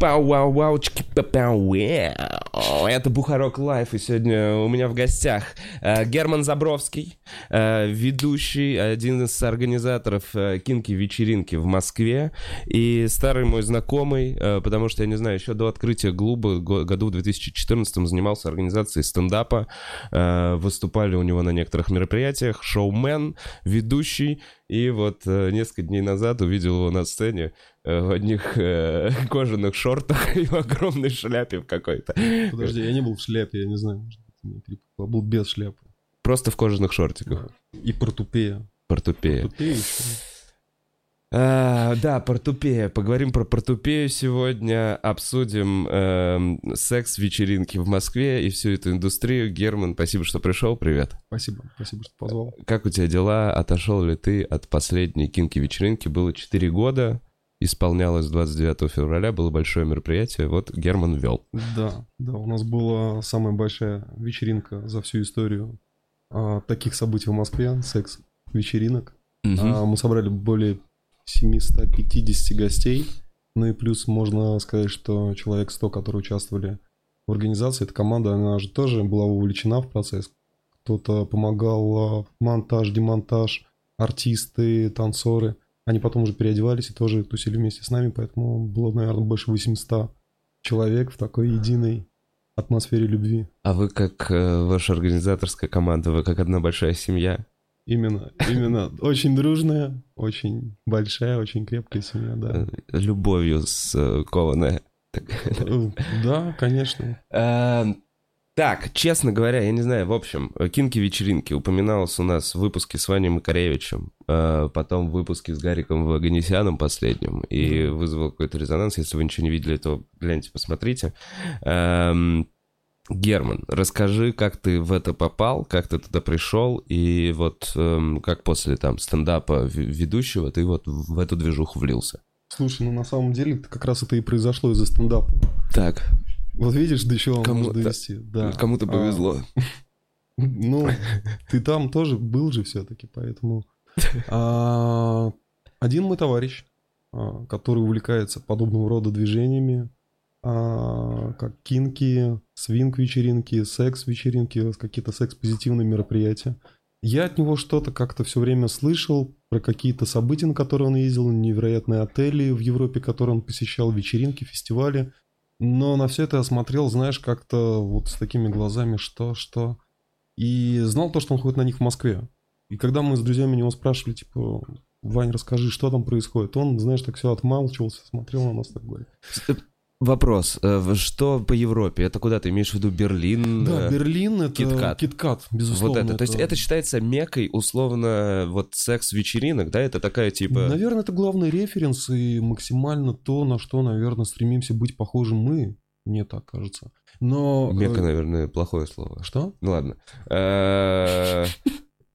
пау вау пау Это Бухарог Лайв, и сегодня у меня в гостях э, Герман Забровский, э, ведущий, один из организаторов э, kinky-вечеринки в Москве, и старый мой знакомый, потому что, я не знаю, еще до открытия клуба году в 2014 занимался организацией стендапа, выступали у него на некоторых мероприятиях, шоумен, ведущий, и вот несколько дней назад увидел его на сцене, Э, в одних э, кожаных шортах и в огромной шляпе в какой-то. Подожди, я не был в шляпе, я не знаю, может быть, я был без шляпы. Просто в кожаных шортиках. И портупея. Портупея. Портупея еще. А, да, портупея. Поговорим про портупею сегодня. Обсудим э, секс-вечеринки в Москве и всю эту индустрию. Герман, спасибо, что пришел. Привет. Спасибо, спасибо, что позвал. Как у тебя дела? Отошел ли ты от последней кинки-вечеринки? Было 4 года исполнялось 29 февраля, было большое мероприятие, вот Герман вел. Да, да, у нас была самая большая вечеринка за всю историю а, таких событий в Москве, секс-вечеринок. Угу. А, мы собрали более 750 гостей, ну и плюс можно сказать, что человек 100, которые участвовали в организации, эта команда, она же тоже была вовлечена в процесс. Кто-то помогал монтаж, демонтаж, артисты, танцоры – они потом уже переодевались и тоже тусили вместе с нами, поэтому было, наверное, больше 800 человек в такой единой атмосфере любви. А вы как э, ваша организаторская команда, вы как одна большая семья? Именно, именно. Очень дружная, очень большая, очень крепкая семья, да. Э, любовью скованная. Э, да, конечно. Так, честно говоря, я не знаю, в общем, кинки-вечеринки упоминалось у нас в выпуске с Ваней Макаревичем, э, потом в выпуске с Гариком Ваганесяном последним, и вызвал какой-то резонанс. Если вы ничего не видели, то гляньте, посмотрите. Эм, Герман, расскажи, как ты в это попал, как ты туда пришел, и вот эм, как после там стендапа ведущего ты вот в эту движуху влился. Слушай, ну на самом деле как раз это и произошло из-за стендапа. Так. Вот видишь, до чего Кому можно довести. Да. Кому-то а, повезло. А, ну, ты там тоже был же все-таки, поэтому... А, один мой товарищ, а, который увлекается подобного рода движениями, а, как кинки, свинг-вечеринки, секс-вечеринки, какие-то секс-позитивные мероприятия. Я от него что-то как-то все время слышал про какие-то события, на которые он ездил, невероятные отели в Европе, которые он посещал, вечеринки, фестивали. Но на все это я смотрел, знаешь, как-то вот с такими глазами, что, что. И знал то, что он ходит на них в Москве. И когда мы с друзьями него спрашивали, типа, Вань, расскажи, что там происходит, он, знаешь, так все отмалчивался, смотрел на нас так говорит. Вопрос. Э, что по Европе? Это куда ты имеешь в виду? Берлин? Да, э, Берлин это Киткат. Киткат, безусловно. Вот это. То есть это считается мекой, условно, вот секс-вечеринок, да? Это такая типа... Наверное, это главный референс и максимально то, на что, наверное, стремимся быть похожим мы. Мне так кажется. Но... Мека, э, наверное, плохое слово. Что? Ну ладно.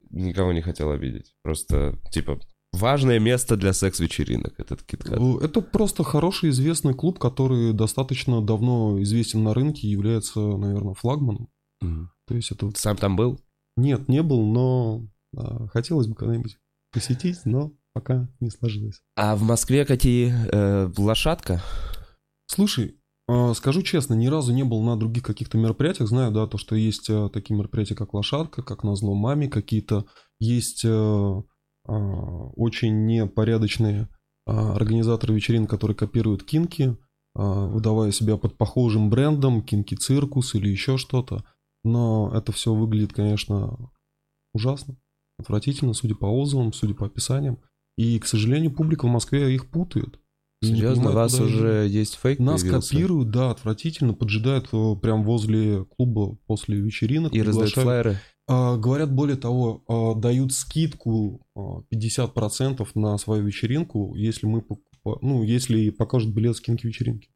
Никого не хотел обидеть. Просто, типа, важное место для секс-вечеринок, этот KitKat? Ну, это просто хороший известный клуб, который достаточно давно известен на рынке и является, наверное, флагманом. Mm. То есть это... Сам там был? Нет, не был, но а, хотелось бы когда-нибудь посетить, но пока не сложилось. А в Москве какие? Э, лошадка? Слушай, э, скажу честно, ни разу не был на других каких-то мероприятиях. Знаю, да, то, что есть э, такие мероприятия, как лошадка, как на зло маме, какие-то есть... А, очень непорядочные а, организаторы вечеринок, которые копируют кинки, а, выдавая себя под похожим брендом, кинки циркус или еще что-то. Но это все выглядит, конечно, ужасно, отвратительно, судя по отзывам, судя по описаниям. И, к сожалению, публика в Москве их путает. Серьезно, у вас уже есть фейк Нас появился? копируют, да, отвратительно, поджидают э, прям возле клуба после вечеринок. И раздают флайеры? А, говорят, более того, а, дают скидку 50% а, на свою вечеринку, если мы ну, если покажут билет скинки вечеринки,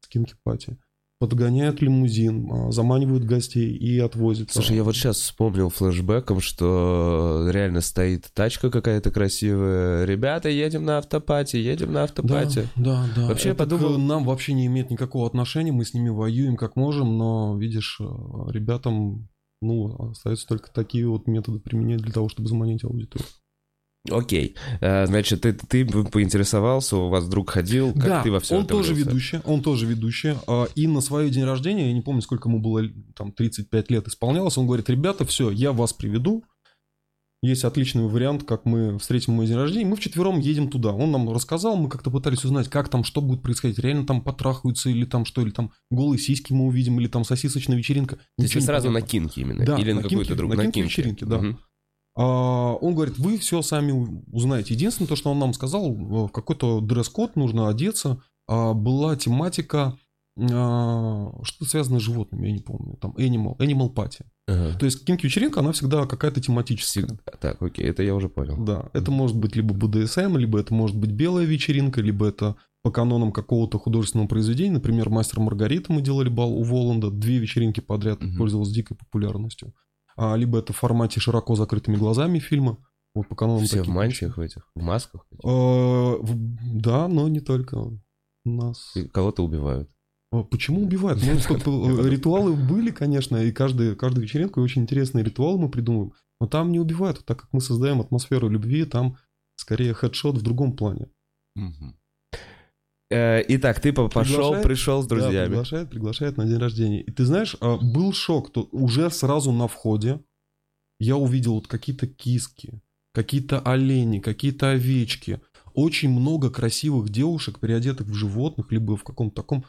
скинки пати подгоняют лимузин, заманивают гостей и отвозят. Слушай, я вот сейчас вспомнил флешбеком, что реально стоит тачка какая-то красивая. Ребята, едем на автопати, едем на автопати. Да, да, да. Вообще Это я подумал... нам вообще не имеет никакого отношения, мы с ними воюем как можем, но, видишь, ребятам ну, остаются только такие вот методы применять для того, чтобы заманить аудиторию. Окей. А, значит, ты, ты поинтересовался, у вас друг ходил, как да, ты во всем он тоже ведущий, он тоже ведущий. а, И на свое день рождения, я не помню, сколько ему было, там, 35 лет исполнялось, он говорит, ребята, все, я вас приведу. Есть отличный вариант, как мы встретим мой день рождения. Мы вчетвером едем туда. Он нам рассказал, мы как-то пытались узнать, как там, что будет происходить. Реально там потрахаются или там что, или там голые сиськи мы увидим, или там сосисочная вечеринка. То есть сразу на понятно. кинки именно? Да, Или на, какую-то другую? на кинки вечеринки, да. Мгм. А, он говорит, вы все сами узнаете. Единственное, то, что он нам сказал, в какой-то дресс-код нужно одеться. А, была тематика, а, что связано с животными, я не помню. Там animal, animal party. Ага. То есть кинки-вечеринка, она всегда какая-то тематическая. Так, окей, это я уже понял. Да, это может быть либо БДСМ, либо это может быть белая вечеринка, либо это по канонам какого-то художественного произведения. Например, «Мастер Маргарита» мы делали бал у Воланда. Две вечеринки подряд Мгм. пользовалась дикой популярностью. А, либо это в формате широко закрытыми глазами фильма. Вот по канонам Все в мантиях в этих, в масках? А, Да, но не только нас. Кого-то убивают. А Почему убивают? Ну, сколько, э, ритуалы были, конечно, и каждый, каждую вечеринку и очень интересные ритуалы мы придумываем. Но там не убивают, так как мы создаем атмосферу любви, там скорее хедшот в другом плане. Э, Итак, ты по- пошел, Приглашает? пришел с Да, друзьями. приглашает, приглашает на день рождения. И ты знаешь, а, был шок, то уже сразу на входе я увидел вот какие-то киски, какие-то олени, какие-то овечки, очень много красивых девушек, переодетых в животных, либо в каком-то таком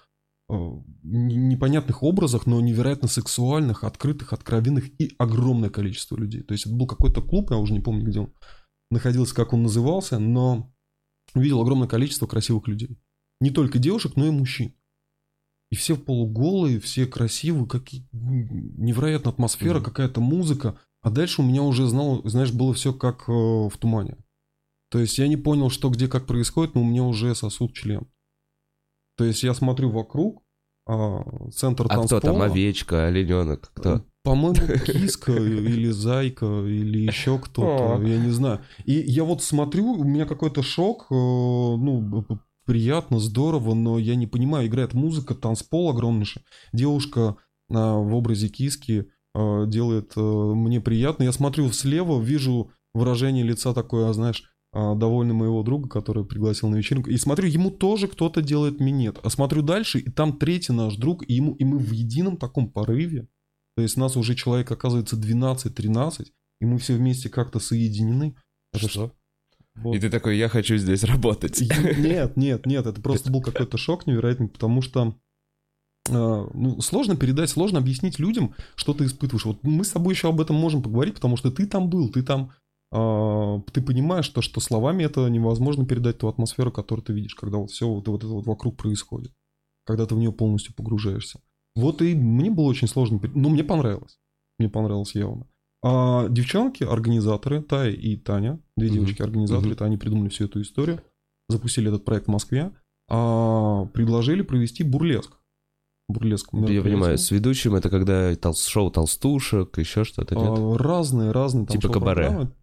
непонятных образах, но невероятно сексуальных, открытых, откровенных и огромное количество людей. То есть это был какой-то клуб, я уже не помню, где он находился, как он назывался, но видел огромное количество красивых людей. Не только девушек, но и мужчин. И все полуголые, все красивые, какие невероятная атмосфера, Мгм. какая-то музыка. А дальше у меня уже, знал, знаешь, было все как э, в тумане. То есть я не понял, что где как происходит, но у меня уже сосуд член. То есть я смотрю вокруг, а, центр А кто там, овечка, олененок, кто? По-моему, киска или зайка, или еще кто-то, я не знаю. И я вот смотрю, у меня какой-то шок, э, ну, приятно, здорово, но я не понимаю, играет музыка, танцпол огромнейший. Девушка а, в образе киски а, делает э, мне приятно. Я смотрю слева, вижу выражение лица такое, а, знаешь, а, довольный моего друга, который пригласил на вечеринку. И смотрю, ему тоже кто-то делает минет. А смотрю дальше, и там третий наш друг, и, ему, и мы в едином таком порыве. То есть нас уже человек оказывается 12-13, и мы все вместе как-то соединены. Это Что? Вот. И ты такой, я хочу здесь работать. Нет, нет, нет, это просто был какой-то шок невероятный, потому что а, ну, сложно передать, сложно объяснить людям, что ты испытываешь. Вот мы с тобой еще об этом можем поговорить, потому что ты там был, ты там, а, ты понимаешь то, что словами это невозможно передать ту атмосферу, которую ты видишь, когда вот все вот, вот это вот вокруг происходит, когда ты в нее полностью погружаешься. Вот и мне было очень сложно, но мне понравилось, мне понравилось явно. А девчонки, организаторы, Тая и Таня, две Мгм. девочки-организаторы, это они придумали всю эту историю, запустили этот проект в Москве, а, предложили провести бурлеск. Бурлеск. Я понимаю, с ведущим это когда тол- шоу толстушек, еще что-то, нет? А, разные, разные. там Типа кабаре. шоу-программы.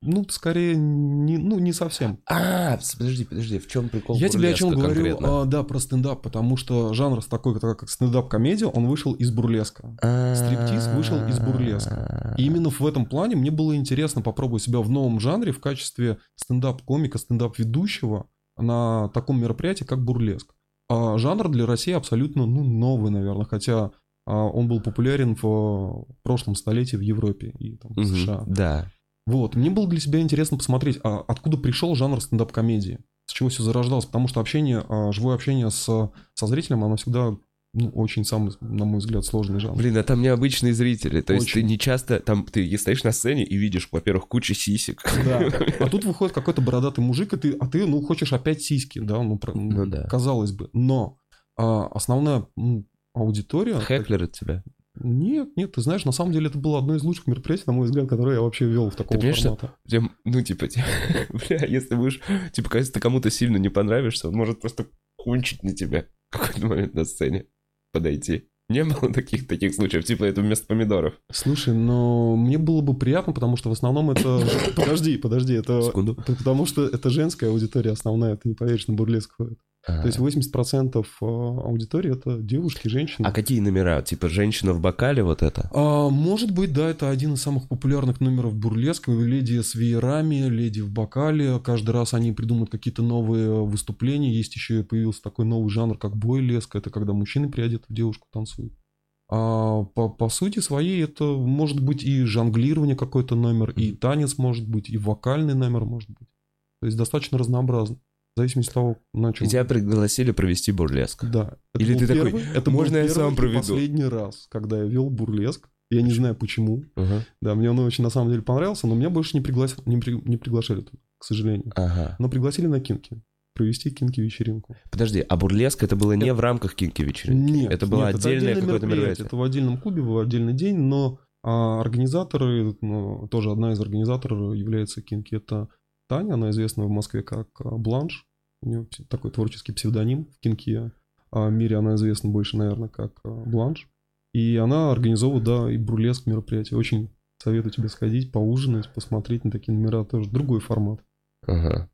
Ну, скорее, не, ну, не совсем. А, подожди, подожди, в чем прикол Я тебе о чем говорю, а, да, про стендап, потому что жанр такой, как стендап-комедия, он вышел из бурлеска. стриптиз вышел из бурлеска. И именно в этом плане мне было интересно попробовать себя в новом жанре в качестве стендап-комика, стендап-ведущего на таком мероприятии, как бурлеск. А жанр для России абсолютно ну, новый, наверное, хотя а, он был популярен в прошлом столетии в Европе и там, в США. Да. Вот, мне было для себя интересно посмотреть, а откуда пришел жанр стендап-комедии, с чего все зарождалось, потому что общение, а, живое общение с, со зрителем, оно всегда ну, очень самый, на мой взгляд, сложный жанр. Блин, а там необычные зрители. То есть ты Очень. не часто... Там ты стоишь на сцене и видишь, во-первых, кучу сисек. Да. А тут выходит какой-то бородатый мужик, и ты, а ты, ну, хочешь опять сиськи, да, ну, Ну да. казалось бы. Но а, основная м, аудитория... Хеклер от тебя. Нет, нет, ты знаешь, на самом деле это было одно из лучших мероприятий, на мой взгляд, которое я вообще вел в таком понимаешь, что- формате. Тем, ну, типа, бля, если будешь, типа, если ты кому-то сильно не понравишься, он может просто кончить на тебя в какой-то момент на сцене, подойти. Не было таких, таких случаев, типа, это вместо помидоров. Слушай, но мне было бы приятно, потому что в основном это... Подожди, подожди, это... Секунду. Потому что это женская аудитория основная, ты не поверишь, на бурлеск ходит. То есть 80% а, аудитории это девушки, женщины. А какие номера? Типа женщина в бокале, вот это? А, может быть, да, это один из самых популярных номеров бурлеска. Леди с веерами, леди в бокале. Каждый раз они придумывают какие-то новые выступления. Есть еще и появился такой новый жанр, как бойлеск. Это когда мужчины приодеты в девушку танцуют. А по, по сути своей это может быть и жонглирование какой-то номер, и танец может быть, и вокальный номер может быть. То есть достаточно разнообразно. В зависимости от того, на чем. И тебя пригласили провести бурлеск. Да. Это Или ты первый, такой, это «Можно я сам проведу?» последний раз, когда я вел бурлеск. Я не знаю почему. Ага. Да, мне он очень на самом деле понравился, но меня больше не, пригласили, не, при- не приглашали туда, к сожалению. Ага. Но пригласили на кинки. Провести кинки-вечеринку. Подожди, а бурлеск это было не в рамках кинки вечеринки? Нет, Это было нет, отдельное отдельное какое-то мероприятие? Это в отдельном клубе, в отдельный день, но а, организаторы, ну, тоже одна из организаторов является Кинки, это Таня, она известна в Москве как а, Бланш, у нее такой творческий псевдоним в Кинке, а в мире она известна больше, наверное, как а, Бланш, и она организовывает, да, и бурлеск мероприятия. Очень советую тебе сходить, поужинать, посмотреть на такие номера, тоже другой формат. Ага.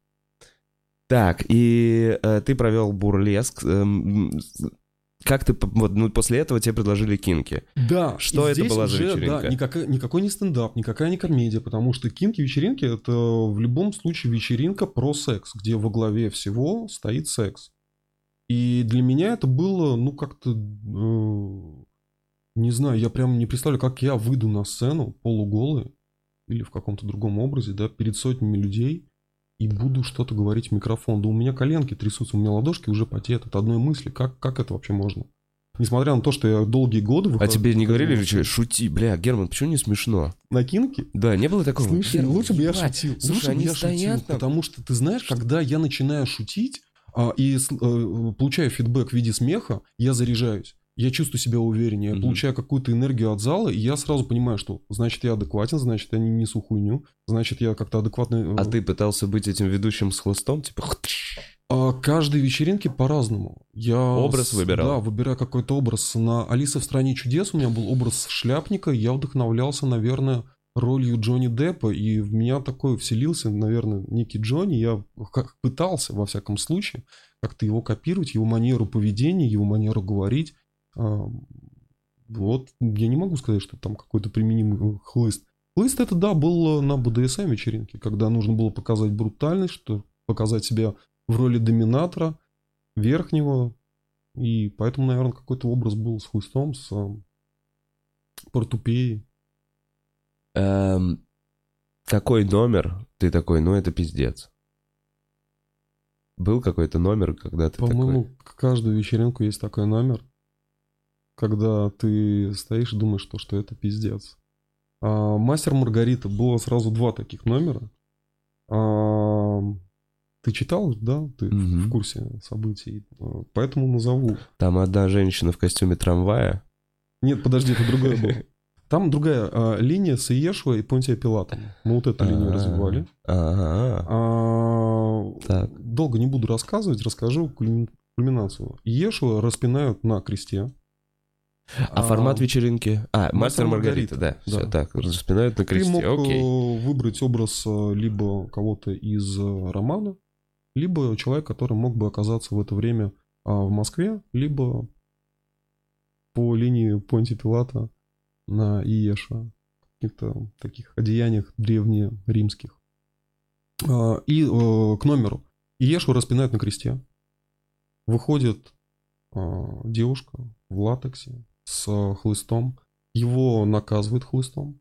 Так, и э, ты провел бурлеск. с- как ты, вот, ну, после этого тебе предложили кинки. Да, Что это была за уже, вечеринка? Да, никакой, никакой не стендап, никакая не комедия, потому что кинки-вечеринки это в любом случае вечеринка про секс, где во главе всего стоит секс. И для меня это было, ну, как-то, э, не знаю, я прям не представляю, как я выйду на сцену полуголый или в каком-то другом образе, да, перед сотнями людей и буду что-то говорить в микрофон. Да у меня коленки трясутся, у меня ладошки уже потеют от одной мысли. Как, как это вообще можно? Несмотря на то, что я долгие годы А выхожу- тебе не говорили, что шути, бля, Герман, почему не смешно? на кинки? Да, не было такого? Слушай, Герман, лучше бы я шутил. Слушай, лучше бы я шутил, там. потому что ты знаешь, когда я начинаю шутить а, и э, получаю фидбэк в виде смеха, я заряжаюсь. Я чувствую себя увереннее, я Мгм. получаю какую-то энергию от зала, и я сразу понимаю, что значит я адекватен, значит я не несу хуйню, значит я как-то адекватно... э, А ты пытался быть этим ведущим с хлыстом? Типа, А каждой вечеринке по-разному. Я Образ с- выбирал? Да, выбираю какой-то образ. На «Алиса в стране чудес» у меня был образ шляпника. Я вдохновлялся, наверное, ролью Джонни Деппа. И в меня такой вселился, наверное, некий Джонни. Я пытался, во всяком случае, как-то его копировать, его манеру поведения, его манеру говорить. Вот, я не могу сказать, что там какой-то применимый хлыст. Хлыст это, да, был на БДСМ вечеринке, когда нужно было показать брутальность, что показать себя в роли доминатора, верхнего. И поэтому, наверное, какой-то образ был с хлыстом, с э, портупеей. эм, такой номер, ты такой, ну это пиздец. Был какой-то номер, когда ты По-моему, такой... каждую вечеринку есть такой номер, когда ты стоишь и думаешь, что, что это пиздец. А, Мастер Маргарита было сразу два таких номера. А, ты читал, да? Ты в- Мгм. в курсе событий. А, Поэтому назову. Там одна женщина в костюме трамвая. Нет, подожди, это другое было. Там другая а, линия с Иешуа и Понтия Пилатом. Мы вот эту линию А, развивали. А. Долго не буду рассказывать, расскажу кульми- кульминацию. Иешуа распинают на кресте. А формат вечеринки? А, мастер Маргарита, Маргарита, да. Все да. так, распинают на Ты кресте. мог Окей. э, выбрать образ э, либо кого-то из э, романа, либо человек, который мог бы оказаться в это время а, в Москве, либо по линии Понти Пилата на Иеша, в каких-то таких одеяниях древнеримских. А, И к номеру. Иешу распинают на кресте. Выходит а, девушка в латексе с э, хлыстом. Его наказывают хлыстом.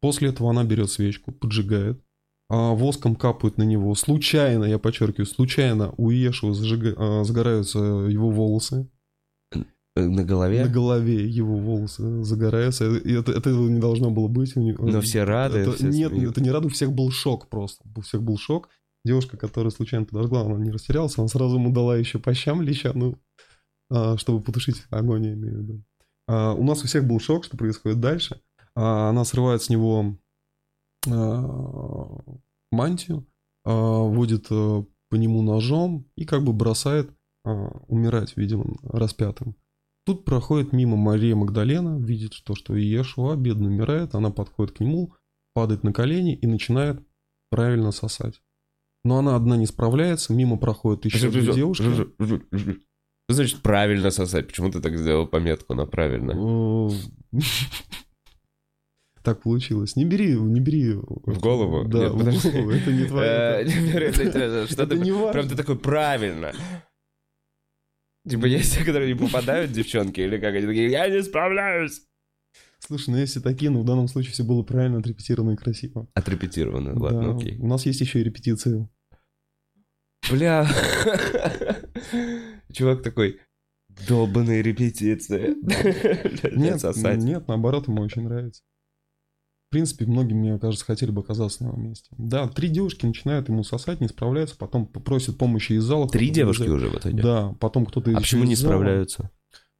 После этого она берет свечку, поджигает. а воском капают на него. Случайно, я подчеркиваю, случайно у Иешуа зажига- а, загораются его волосы. Э, На голове? На голове его волосы загораются. И это, это не должно было быть. Но все рады, Это- все нет, это не рады, у всех был шок просто. У всех был шок. Девушка, которая случайно подожгла, она не растерялась, она сразу ему дала еще по щам леща, ну, а, чтобы потушить огонь, я имею в виду. А, у нас у всех был шок, что происходит дальше. А, она срывает с него а, мантию, а, водит а, по нему ножом и как бы бросает умирать, видимо, распятым. Тут проходит мимо Мария Магдалена, видит, что, что Иешуа бедно умирает, она подходит к нему, падает на колени и начинает правильно сосать. но она одна не справляется, мимо проходит еще две девушки. Что значит правильно сосать? Почему ты так сделал пометку на правильно? Так получилось. Не бери, не бери. В голову? Да, Нет, в подожди. голову. Это не твое. Что Это ты... Прям ты такой, правильно. Типа есть те, которые не попадают, девчонки, или как они такие, я не справляюсь. Слушай, ну если такие, ну в данном случае все было правильно отрепетировано и красиво. Отрепетировано, Да. ладно, окей. У нас есть еще и репетиции. Бля. Чувак такой, долбаные репетиции. Нет, сосать. нет, наоборот, ему очень нравится. В принципе, многие, мне кажется, хотели бы оказаться на его месте. Да, три девушки начинают ему сосать, не справляются, потом просят помощи из зала. Три девушки уже в итоге? Да, потом кто-то А еще почему не из справляются?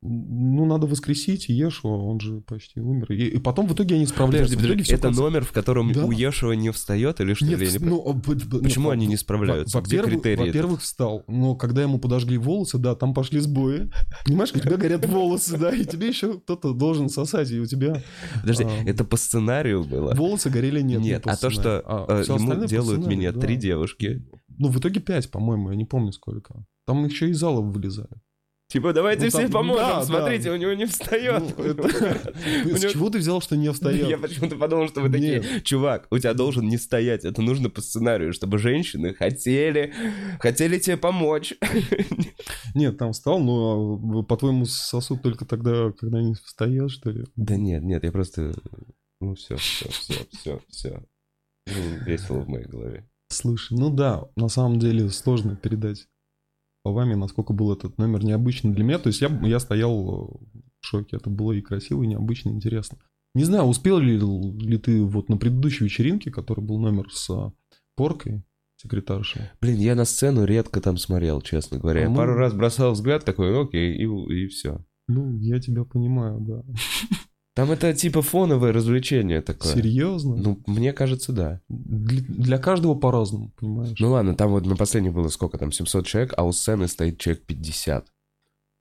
Ну, надо воскресить Ешуа, он же почти умер. И, и потом в итоге они Подожди, справляются. Подожди, всё это конце- номер, в котором Да. у Ешева не встает или что? Нет, Или не ну, а, Почему нет, они не во- справляются? Во-первых, критерии? во-первых, встал, но когда ему подожгли волосы, да, там пошли сбои. Понимаешь, у тебя горят волосы, да, и тебе еще кто-то должен сосать, и у тебя Подожди, а, это по сценарию было? волосы горели нет. не Нет, а то, что. А всё ему делают меня да. три девушки. Ну, в итоге пять, по-моему, я не помню сколько. Там еще из зала вылезали. Типа, давайте Ну, все там- поможем, да, смотрите, да. у него не встает. Ну, это- У С него- чего ты взял, что не встает? Я почему-то подумал, что вы такие, чувак, у тебя должен не стоять, это нужно по сценарию, чтобы женщины хотели, хотели тебе помочь. Нет, там встал, но а, по-твоему сосуд только тогда, когда они встают, что ли? Да нет, нет, я просто, ну все, все, все, все, все. Весело в моей голове. Слушай, ну да, на самом деле сложно передать словами, насколько был этот номер необычный для меня. То есть я, я стоял в шоке. Это было и красиво, и необычно, и интересно. Не знаю, успел ли, ли ты вот на предыдущей вечеринке, который был номер с а, поркой, секретаршей. Блин, я на сцену редко там смотрел, честно говоря. А мы- пару раз бросал взгляд такой, «Ну, окей, и, и все. Ну, я тебя понимаю, да. Там это типа фоновое развлечение такое. Серьезно? Ну, мне кажется, да. Для, для каждого по-разному, понимаешь? Ну ладно, там вот на последних было сколько там, 700 человек, а у сцены стоит человек 50.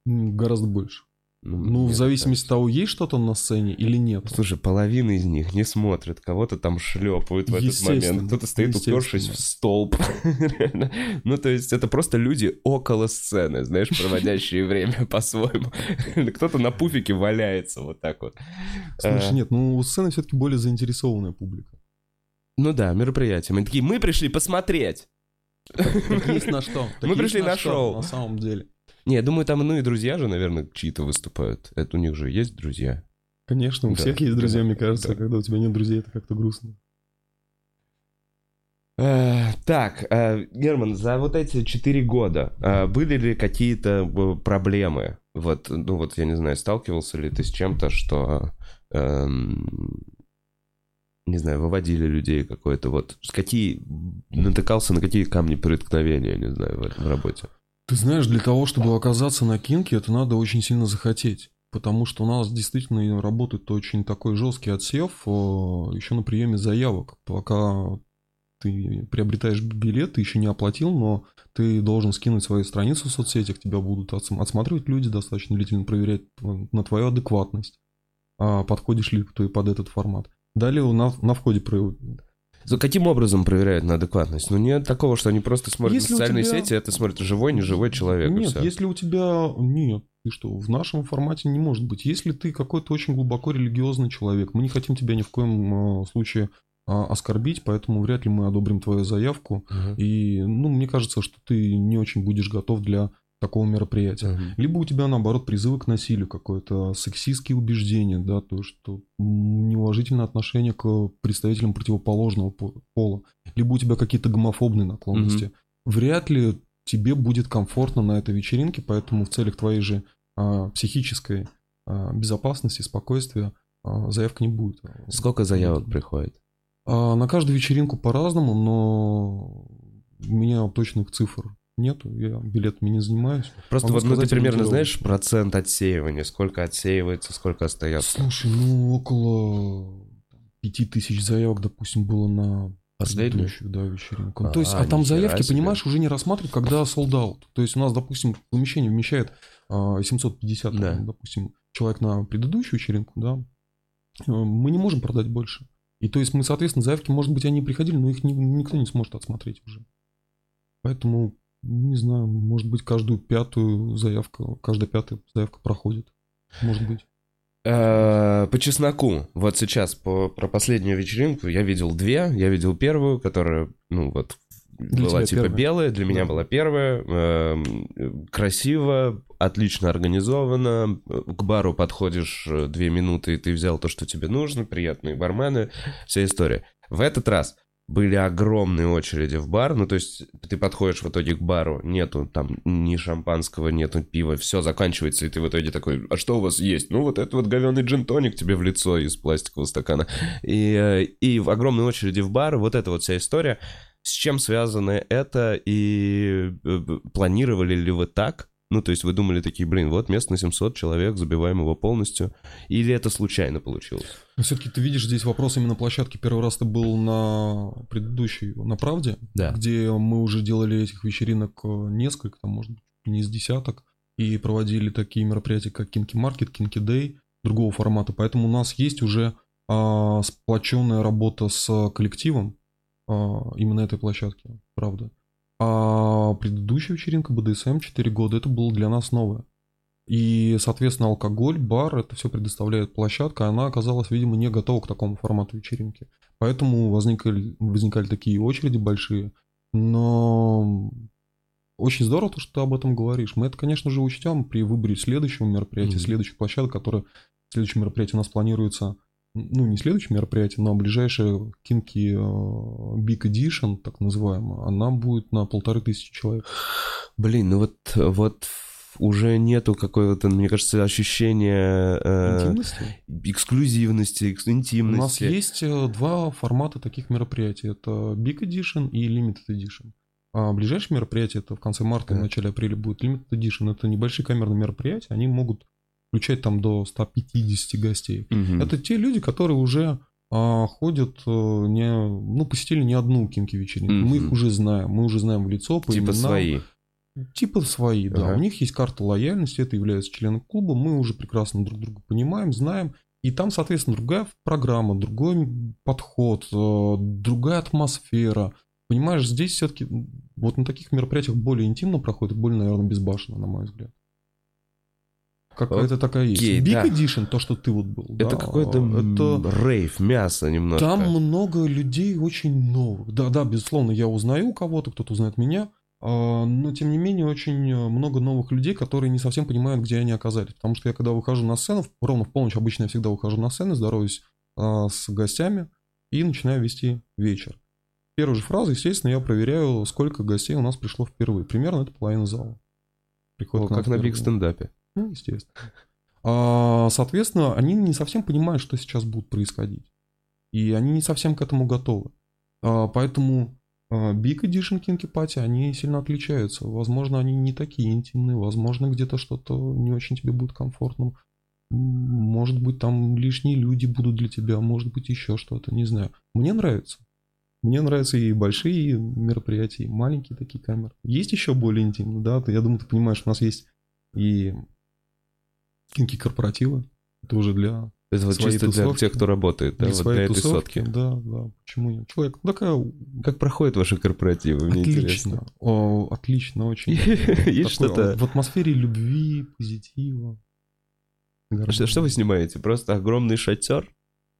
М, Гораздо больше. Ну, мне в зависимости от того, есть что-то на сцене или нет. Слушай, половина из них не смотрит, кого-то там шлепают в этот момент, кто-то стоит, упершись в столб. Ну, то есть это просто люди около сцены, знаешь, проводящие время по-своему. Кто-то на пуфике валяется вот так вот. Слушай, А, нет, ну у сцены все-таки более заинтересованная публика. Ну да, мероприятие. Мы такие, мы пришли посмотреть. Есть на что. Мы пришли на шоу. На самом деле. Не, я думаю, там, ну и друзья же, наверное, чьи-то выступают. Это у них же есть друзья. Конечно, у Да, всех есть друзья, да, мне кажется. да. Когда у тебя нет друзей, это как-то грустно. Э, Так, э, Герман, за вот эти четыре года э, были ли какие-то проблемы? Вот, ну вот, я не знаю, сталкивался ли ты с чем-то, что, эм, не знаю, выводили людей какое-то вот, какие, натыкался на какие камни преткновения, не знаю, в этом работе? Ты знаешь, для того, чтобы оказаться на кинке, это надо очень сильно захотеть. Потому что у нас действительно работает очень такой жесткий отсев еще на приеме заявок. Пока ты приобретаешь билет, ты еще не оплатил, но ты должен скинуть свою страницу в соцсетях, тебя будут отсм- отсматривать люди достаточно длительно, проверять э, на твою адекватность, а подходишь ли ты под этот формат. Далее на, на входе За каким образом проверяют на адекватность? Ну, нет такого, что они просто смотрят Если на социальные тебя- сети, это смотрят живой, неживой человек. Нет, всё. если у тебя... Нет, ты что, в нашем формате не может быть. Если ты какой-то очень глубоко религиозный человек, мы не хотим тебя ни в коем э, случае а, оскорбить, поэтому вряд ли мы одобрим твою заявку. Мгм. И, ну, мне кажется, что ты не очень будешь готов для такого мероприятия. Мгм. Либо у тебя, наоборот, призывы к насилию, какое-то сексистские убеждения, да, то, что неуважительное отношение к представителям противоположного по- пола. Либо у тебя какие-то гомофобные наклонности. Вряд ли тебе будет комфортно на этой вечеринке, поэтому в целях твоей же а, психической а, безопасности, спокойствия а, заявка не будет. Сколько заявок приходит? А, на каждую вечеринку по-разному, но у меня точных цифр нету, я билетами не занимаюсь. Просто Могу вот, ну, ты сказать примерно ориентировочно. знаешь процент отсеивания, сколько отсеивается, сколько остается? Слушай, ну около пяти тысяч заявок, допустим, было на Последнюю? предыдущую, да, вечеринку. А, То есть, а там нихера заявки, себе. понимаешь, уже не рассматривают, когда sold out. То есть у нас, допустим, помещение вмещает а, 750, Да. там, допустим, человек на предыдущую вечеринку, да, э, мы не можем продать больше. И то есть мы, соответственно, заявки, может быть, они приходили, но их ни- никто не сможет отсмотреть уже. Поэтому, не знаю, может быть, каждую пятую заявку, каждая пятая заявка проходит. Может быть. Э, по чесноку, вот сейчас по, про последнюю вечеринку я видел две. Я видел первую, которая, ну вот, Для была типа первая. белая, для меня Да. была первая. Эм, Красиво, отлично организовано. К бару подходишь э, две минуты, и ты взял то, что тебе нужно. Приятные бармены, вся история. В этот раз были огромные очереди в бар, ну то есть ты подходишь в итоге к бару, нету там ни шампанского, нету пива, все заканчивается, и ты в итоге такой, а что у вас есть? Ну вот это вот говёный джин-тоник тебе в лицо из пластикового стакана. И, э, и в огромной очереди в бар, вот эта вот вся история. С чем связано это и э, планировали ли вы так? Ну, то есть вы думали такие, блин, вот место на 700 человек, забиваем его полностью. Или это случайно получилось? Но все-таки ты видишь здесь вопрос именно площадки. Первый раз ты был на предыдущей, на правде, Да. где мы уже делали этих вечеринок э, несколько, там, может быть, не из десяток, и проводили такие мероприятия, как Кинки Маркет, Кинки Дэй, другого формата. Поэтому у нас есть уже а, сплоченная работа с коллективом а, именно этой площадки, правда. А предыдущая вечеринка БДСМ 4 года, это было для нас новое. И, соответственно, алкоголь, бар, это все предоставляет площадка, она оказалась, видимо, не готова к такому формату вечеринки. Поэтому возникали, возникали такие очереди большие. Но очень здорово, то, что ты об этом говоришь. Мы это, конечно же, учтем при выборе следующего мероприятия, Мгм. следующей площадки, которая... Следующее мероприятие у нас планируется, ну, не следующее мероприятие, но ближайшее Кинки э, Big Edition, так называемая, она будет на полторы тысячи человек. Блин, ну вот, вот уже нету какого-то, мне кажется, ощущения э, Интимности? эксклюзивности, экс- У интимности. нас есть э, два формата таких мероприятий. Это Big Edition и Limited Edition. А ближайшее мероприятие, это в конце марта и Так. начале апреля будет Limited Edition. Это небольшие камерные мероприятия, они могут включать там до 150 гостей. Мгм. Это те люди, которые уже а, ходят, э, не, ну, посетили не одну кинки вечеринку. Мы их уже знаем, мы уже знаем в лицо, по Типа именам. свои. Типа свои, да. Ага. У них есть карта лояльности, это является членом клуба, мы уже прекрасно друг друга понимаем, знаем. И там, соответственно, другая программа, другой подход, э, другая атмосфера. Понимаешь, здесь все-таки вот на таких мероприятиях более интимно проходит, более, наверное, безбашенно, на мой взгляд. Какая-то такая есть. Окей, Big да. Edition, то, что ты вот был. Это да, какой-то м, это- рейв, мясо немножко. там много людей очень новых. Да, да, безусловно, я узнаю кого-то, кто-то узнает меня. а, Но, тем не менее, очень э, много новых людей, которые не совсем понимают, где они оказались. Потому что я, когда выхожу на сцену, ровно в полночь обычно я всегда выхожу на сцену, здороваюсь а, с гостями и начинаю вести вечер. Первой же фразы, естественно, я проверяю, сколько гостей у нас пришло впервые. Примерно это половина зала. Приходит О, как на биг стендапе. Ну, естественно. А, соответственно, они не совсем понимают, что сейчас будет происходить. И они не совсем к этому готовы. А, поэтому Big Edition Kinky Party, они сильно отличаются. Возможно, они не такие интимные, возможно, где-то что-то не очень тебе будет комфортным. Может быть, там лишние люди будут для тебя, может быть, еще что-то, не знаю. Мне нравится. Мне нравятся и большие мероприятия, и маленькие такие камеры. Есть еще более интимные, да? Я думаю, ты понимаешь, у нас есть и кинки корпоративы. Это уже для Это вот чисто для тусовки. тех, кто работает, да, для вот для этой тусовки. сотки. Да, да. Почему нет? Человек, ну, такая Как проходят ваши корпоративы, мне отлично. интересно. О, отлично, очень. Есть что-то... В атмосфере любви, позитива. Что, вы снимаете? Просто огромный шатер?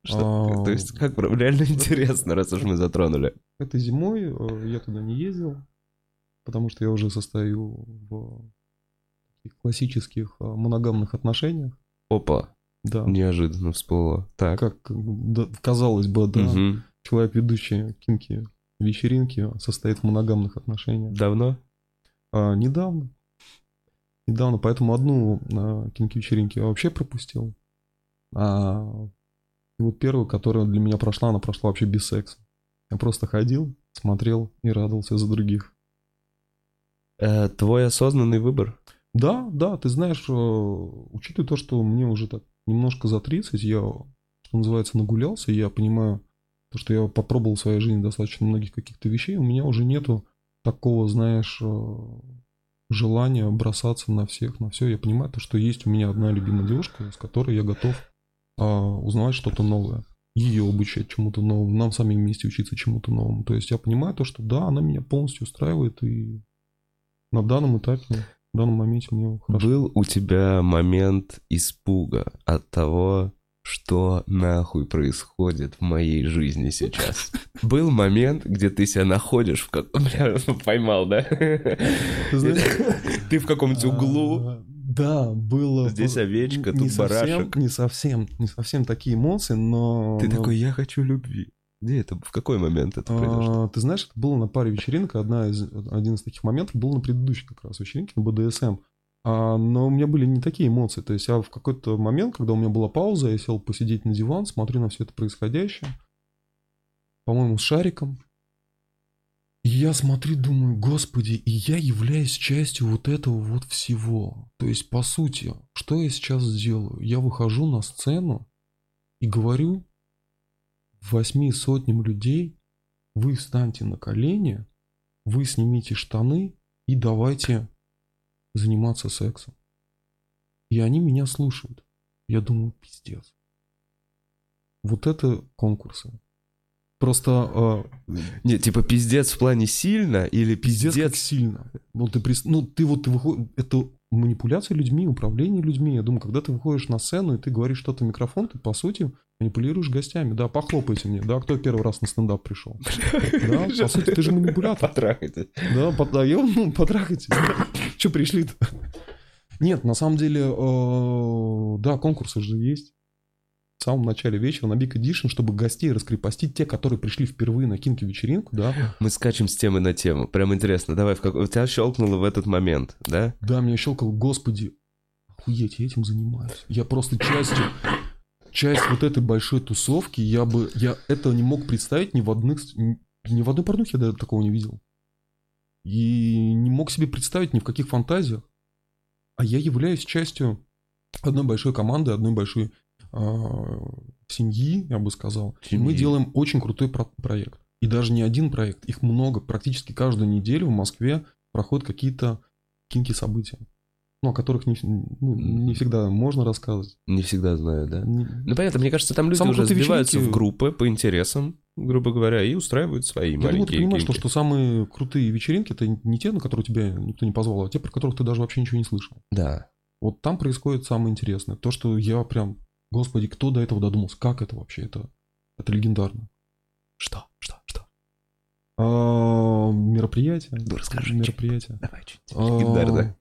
Что- А, То есть, как реально интересно, раз уж мы затронули. Этой зимой э, я туда не ездил, потому что я уже состою в классических э, моногамных отношениях. Опа, Да. неожиданно всплыло. Так. Как да, казалось бы, да, Мгм. человек, ведущий кинки вечеринки, состоит в моногамных отношениях. Давно? А, недавно. Недавно, поэтому одну а, кинки вечеринки я вообще пропустил. А и вот первую, которая для меня прошла, она прошла вообще без секса. Я просто ходил, смотрел и радовался за других. Э, твой осознанный выбор? Да, да, ты знаешь, э, учитывая то, что мне уже так немножко за 30, я, что называется, нагулялся, я понимаю, то, что я попробовал в своей жизни достаточно многих каких-то вещей, у меня уже нету такого, знаешь, э, желания бросаться на всех, на все. Я понимаю то, что есть у меня одна любимая девушка, с которой я готов а, узнавать что-то новое. ее обучать чему-то новому, нам самим вместе учиться чему-то новому. То есть я понимаю то, что да, она меня полностью устраивает, и на данном этапе, в данном моменте мне хорошо. Был у тебя момент испуга от того, что нахуй происходит в моей жизни сейчас? Был момент, где ты себя находишь в каком... Бля, поймал, да? Ты в каком-нибудь углу. А, Да, было. Здесь овечка, не тут совсем- барашек. Не совсем, не совсем такие эмоции, но... Ты но- такой, я хочу любви. Где это? В какой момент это произошло? А, Ты знаешь, это было на паре вечеринок. Одна из, один из таких моментов был на предыдущей как раз вечеринке на БДСМ. А, но у меня были не такие эмоции. То есть я в какой-то момент, когда у меня была пауза, я сел посидеть на диван, смотрю на все это происходящее. По-моему, с шариком. И я смотрю, думаю, господи, и я являюсь частью вот этого вот всего. То есть, по сути, что я сейчас делаю? Я выхожу на сцену и говорю восьми сотням людей, вы встаньте на колени, вы снимите штаны и давайте заниматься сексом. И они меня слушают. Я думаю, пиздец. Вот это конкурсы. Просто э, Не, типа пиздец в плане сильно или пиздец, пиздец... как сильно. Ну ты, прис- ну, ты вот ты выходишь... Это манипуляция людьми, управление людьми. Я думаю, когда ты выходишь на сцену и ты говоришь что-то в микрофон, ты, по сути, манипулируешь гостями. Да, похлопайте мне. Да, кто первый раз на стендап пришел? Да, по сути, ты же манипулятор. Потрахайте. Да, подаем, ну, потрахайтесь. Че пришли-то? Нет, на самом деле, э, да, конкурсы же есть. В самом начале вечера на Big Edition, чтобы гостей раскрепостить, те, которые пришли впервые на кинки вечеринку, да. Мы скачем с темы на тему. Прям интересно. Давай, в как... у тебя щелкнуло в этот момент, да? Да, меня щелкал, господи, охуеть, я этим занимаюсь. Я просто частью, часть вот этой большой тусовки, я бы, я этого не мог представить ни в одних, ни в одной порнухе я такого не видел. И не мог себе представить ни в каких фантазиях. А я являюсь частью одной большой команды, одной большой семьи, я бы сказал. И мы Семьи. делаем очень крутой про- проект. И даже не один проект, их много. Практически каждую неделю в Москве проходят какие-то кинки события. Ну, о которых не, ну, не всегда можно рассказывать. Не всегда знаю, да? Не- Ну, понятно, мне кажется, там люди Самые уже сбиваются вечеринки- в группы по интересам, грубо говоря, и устраивают свои Я думаю, ты маленькие понимаешь, что, что самые крутые вечеринки это не те, на которые тебя никто не позвал, а те, про которых ты даже вообще ничего не слышал. Да. Вот там происходит самое интересное. То, что я прям, господи, кто до этого додумался? Как это вообще? Это, это легендарно. Что? Что? Что? А, мероприятие. Ну, расскажи Мероприятие. Давай, чуть А, легендарно.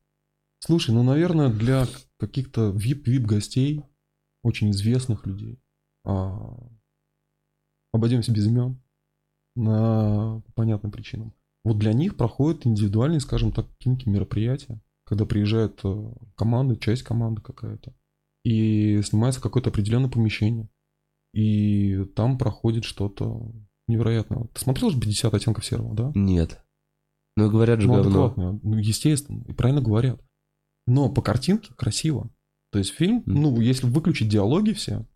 Слушай, ну, наверное, для каких-то VIP-VIP гостей, очень известных людей, а, обойдемся без имен, на понятным причинам. Вот для них проходят индивидуальные, скажем так, кинки мероприятия, когда приезжает э, команда, часть команды какая-то, и снимается какое-то определенное помещение, и там проходит что-то невероятное. Ты смотрел же 50 оттенков серого, да? Нет. Ну, говорят же Ну, говно. адекватно. Ну, естественно, и правильно говорят. Но по картинке красиво. То есть фильм, Мгм. ну, если выключить диалоги все,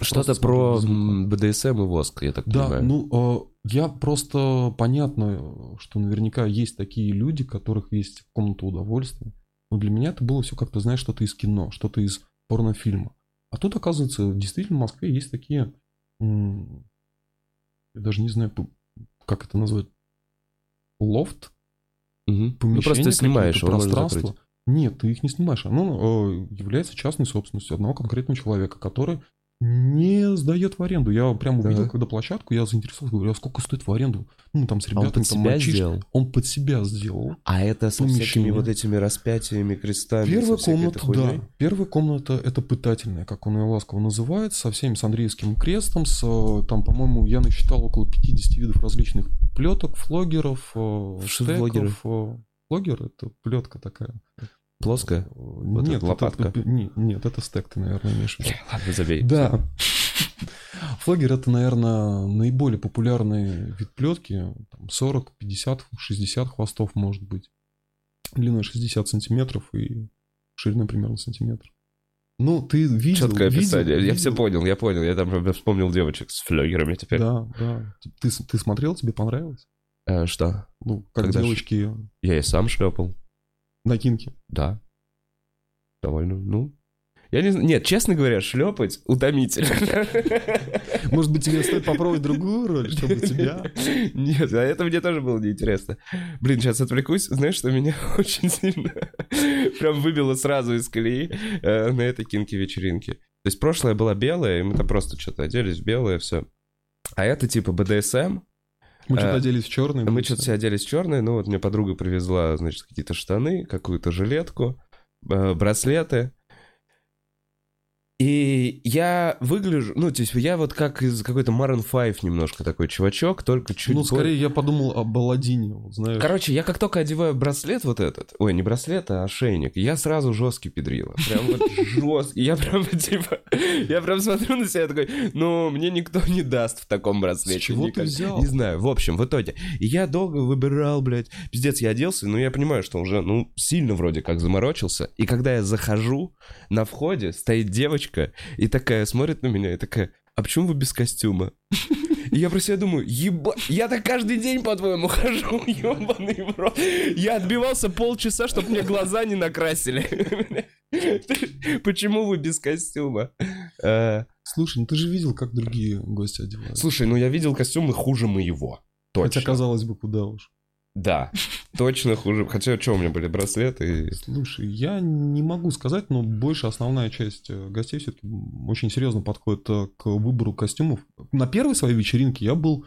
Что-то про БДСМ и воск, я так да, понимаю. ну, э, я просто понятно, что наверняка есть такие люди, которых есть комната удовольствия. Но для меня это было все как-то, знаешь, что-то из кино, что-то из порнофильма. А тут, оказывается, действительно в Москве есть такие, я даже не знаю, как это назвать, лофт, Мгм. Ну, помещение, просто снимаешь, закрыть. Нет, ты их не снимаешь. Оно э, является частной собственностью одного конкретного человека, который не сдает в аренду. Я прям увидел, Так. когда площадку, я заинтересовался, говорю, а сколько стоит в аренду? Ну, там с А он ребятами, под там себя мальчиш- сделал? Он под себя сделал. А это со Помещение. всякими вот этими распятиями, крестами, Первая комната, да. Первая комната это пытательная, как он ее ласково называет, со всеми, с Андреевским крестом, с, э, там, по-моему, я насчитал около 50 видов различных плеток, флогеров, э, Что за флогеры? штеков. э, Флогер это плетка такая. Плоская? Вот нет, лопатка? Это, не- нет, это стек ты, наверное, имеешь в виду. Ладно, забей. Да. Флогер это, наверное, наиболее популярный вид плетки. Там 40, 50, 60 хвостов может быть. Длина 60 сантиметров и ширина примерно сантиметр. Ну, ты видел... Четкое видел- описание. Я все видел? понял, я понял. Я там вспомнил девочек с флюгерами теперь. Да, да. Ты, ты смотрел, тебе понравилось? Э, что? Ну, как Когда девочки Я и сам шлепал. На кинке. Да. Довольно, ну... Я не знаю. Нет, честно говоря, шлепать утомительно. Может быть, тебе стоит попробовать другую роль, чтобы тебя... Нет, а это мне тоже было неинтересно. Блин, сейчас отвлекусь. Знаешь, что меня очень сильно прям выбило сразу из колеи э, на этой кинки-вечеринке. То есть прошлое была белая, и мы там просто что-то оделись в белое, все. А это типа БДСМ, Мы что-то Э, оделись в черный. мы что-то все оделись в черное, ну вот мне подруга привезла, значит, какие-то штаны, какую-то жилетку, э, браслеты. И я выгляжу, ну, то есть я вот как из какой-то Maroon 5 немножко такой чувачок, только чуть Ну, более- скорее я подумал об Аладдине, вот, знаешь. Короче, я как только одеваю браслет вот этот, ой, не браслет, а ошейник, я сразу жесткий педрила. Прям вот жесткий. Я прям, типа, я прям смотрю на себя такой, ну, мне никто не даст в таком браслете. С чего ты никак». взял? Не знаю, в общем, в итоге. И я долго выбирал, блядь, пиздец, я оделся, но я понимаю, что уже, ну, сильно вроде как заморочился. И когда я захожу, на входе стоит девочка и такая смотрит на меня и такая, а почему вы без костюма? И я про себя думаю, еба... Я так каждый день, по-твоему, хожу, ебаный в рот. Я отбивался полчаса, чтобы мне глаза не накрасили. Почему вы без костюма? Э, Слушай, ну ты же видел, как другие гости одеваются. Слушай, ну я видел костюмы хуже моего. Хотя, Точно. казалось бы, куда уж. Да, точно хуже. Хотя, что у меня были браслеты и... Слушай, я не могу сказать, но больше основная часть э, гостей все-таки очень серьезно подходит э, к выбору костюмов. На первой своей вечеринке я был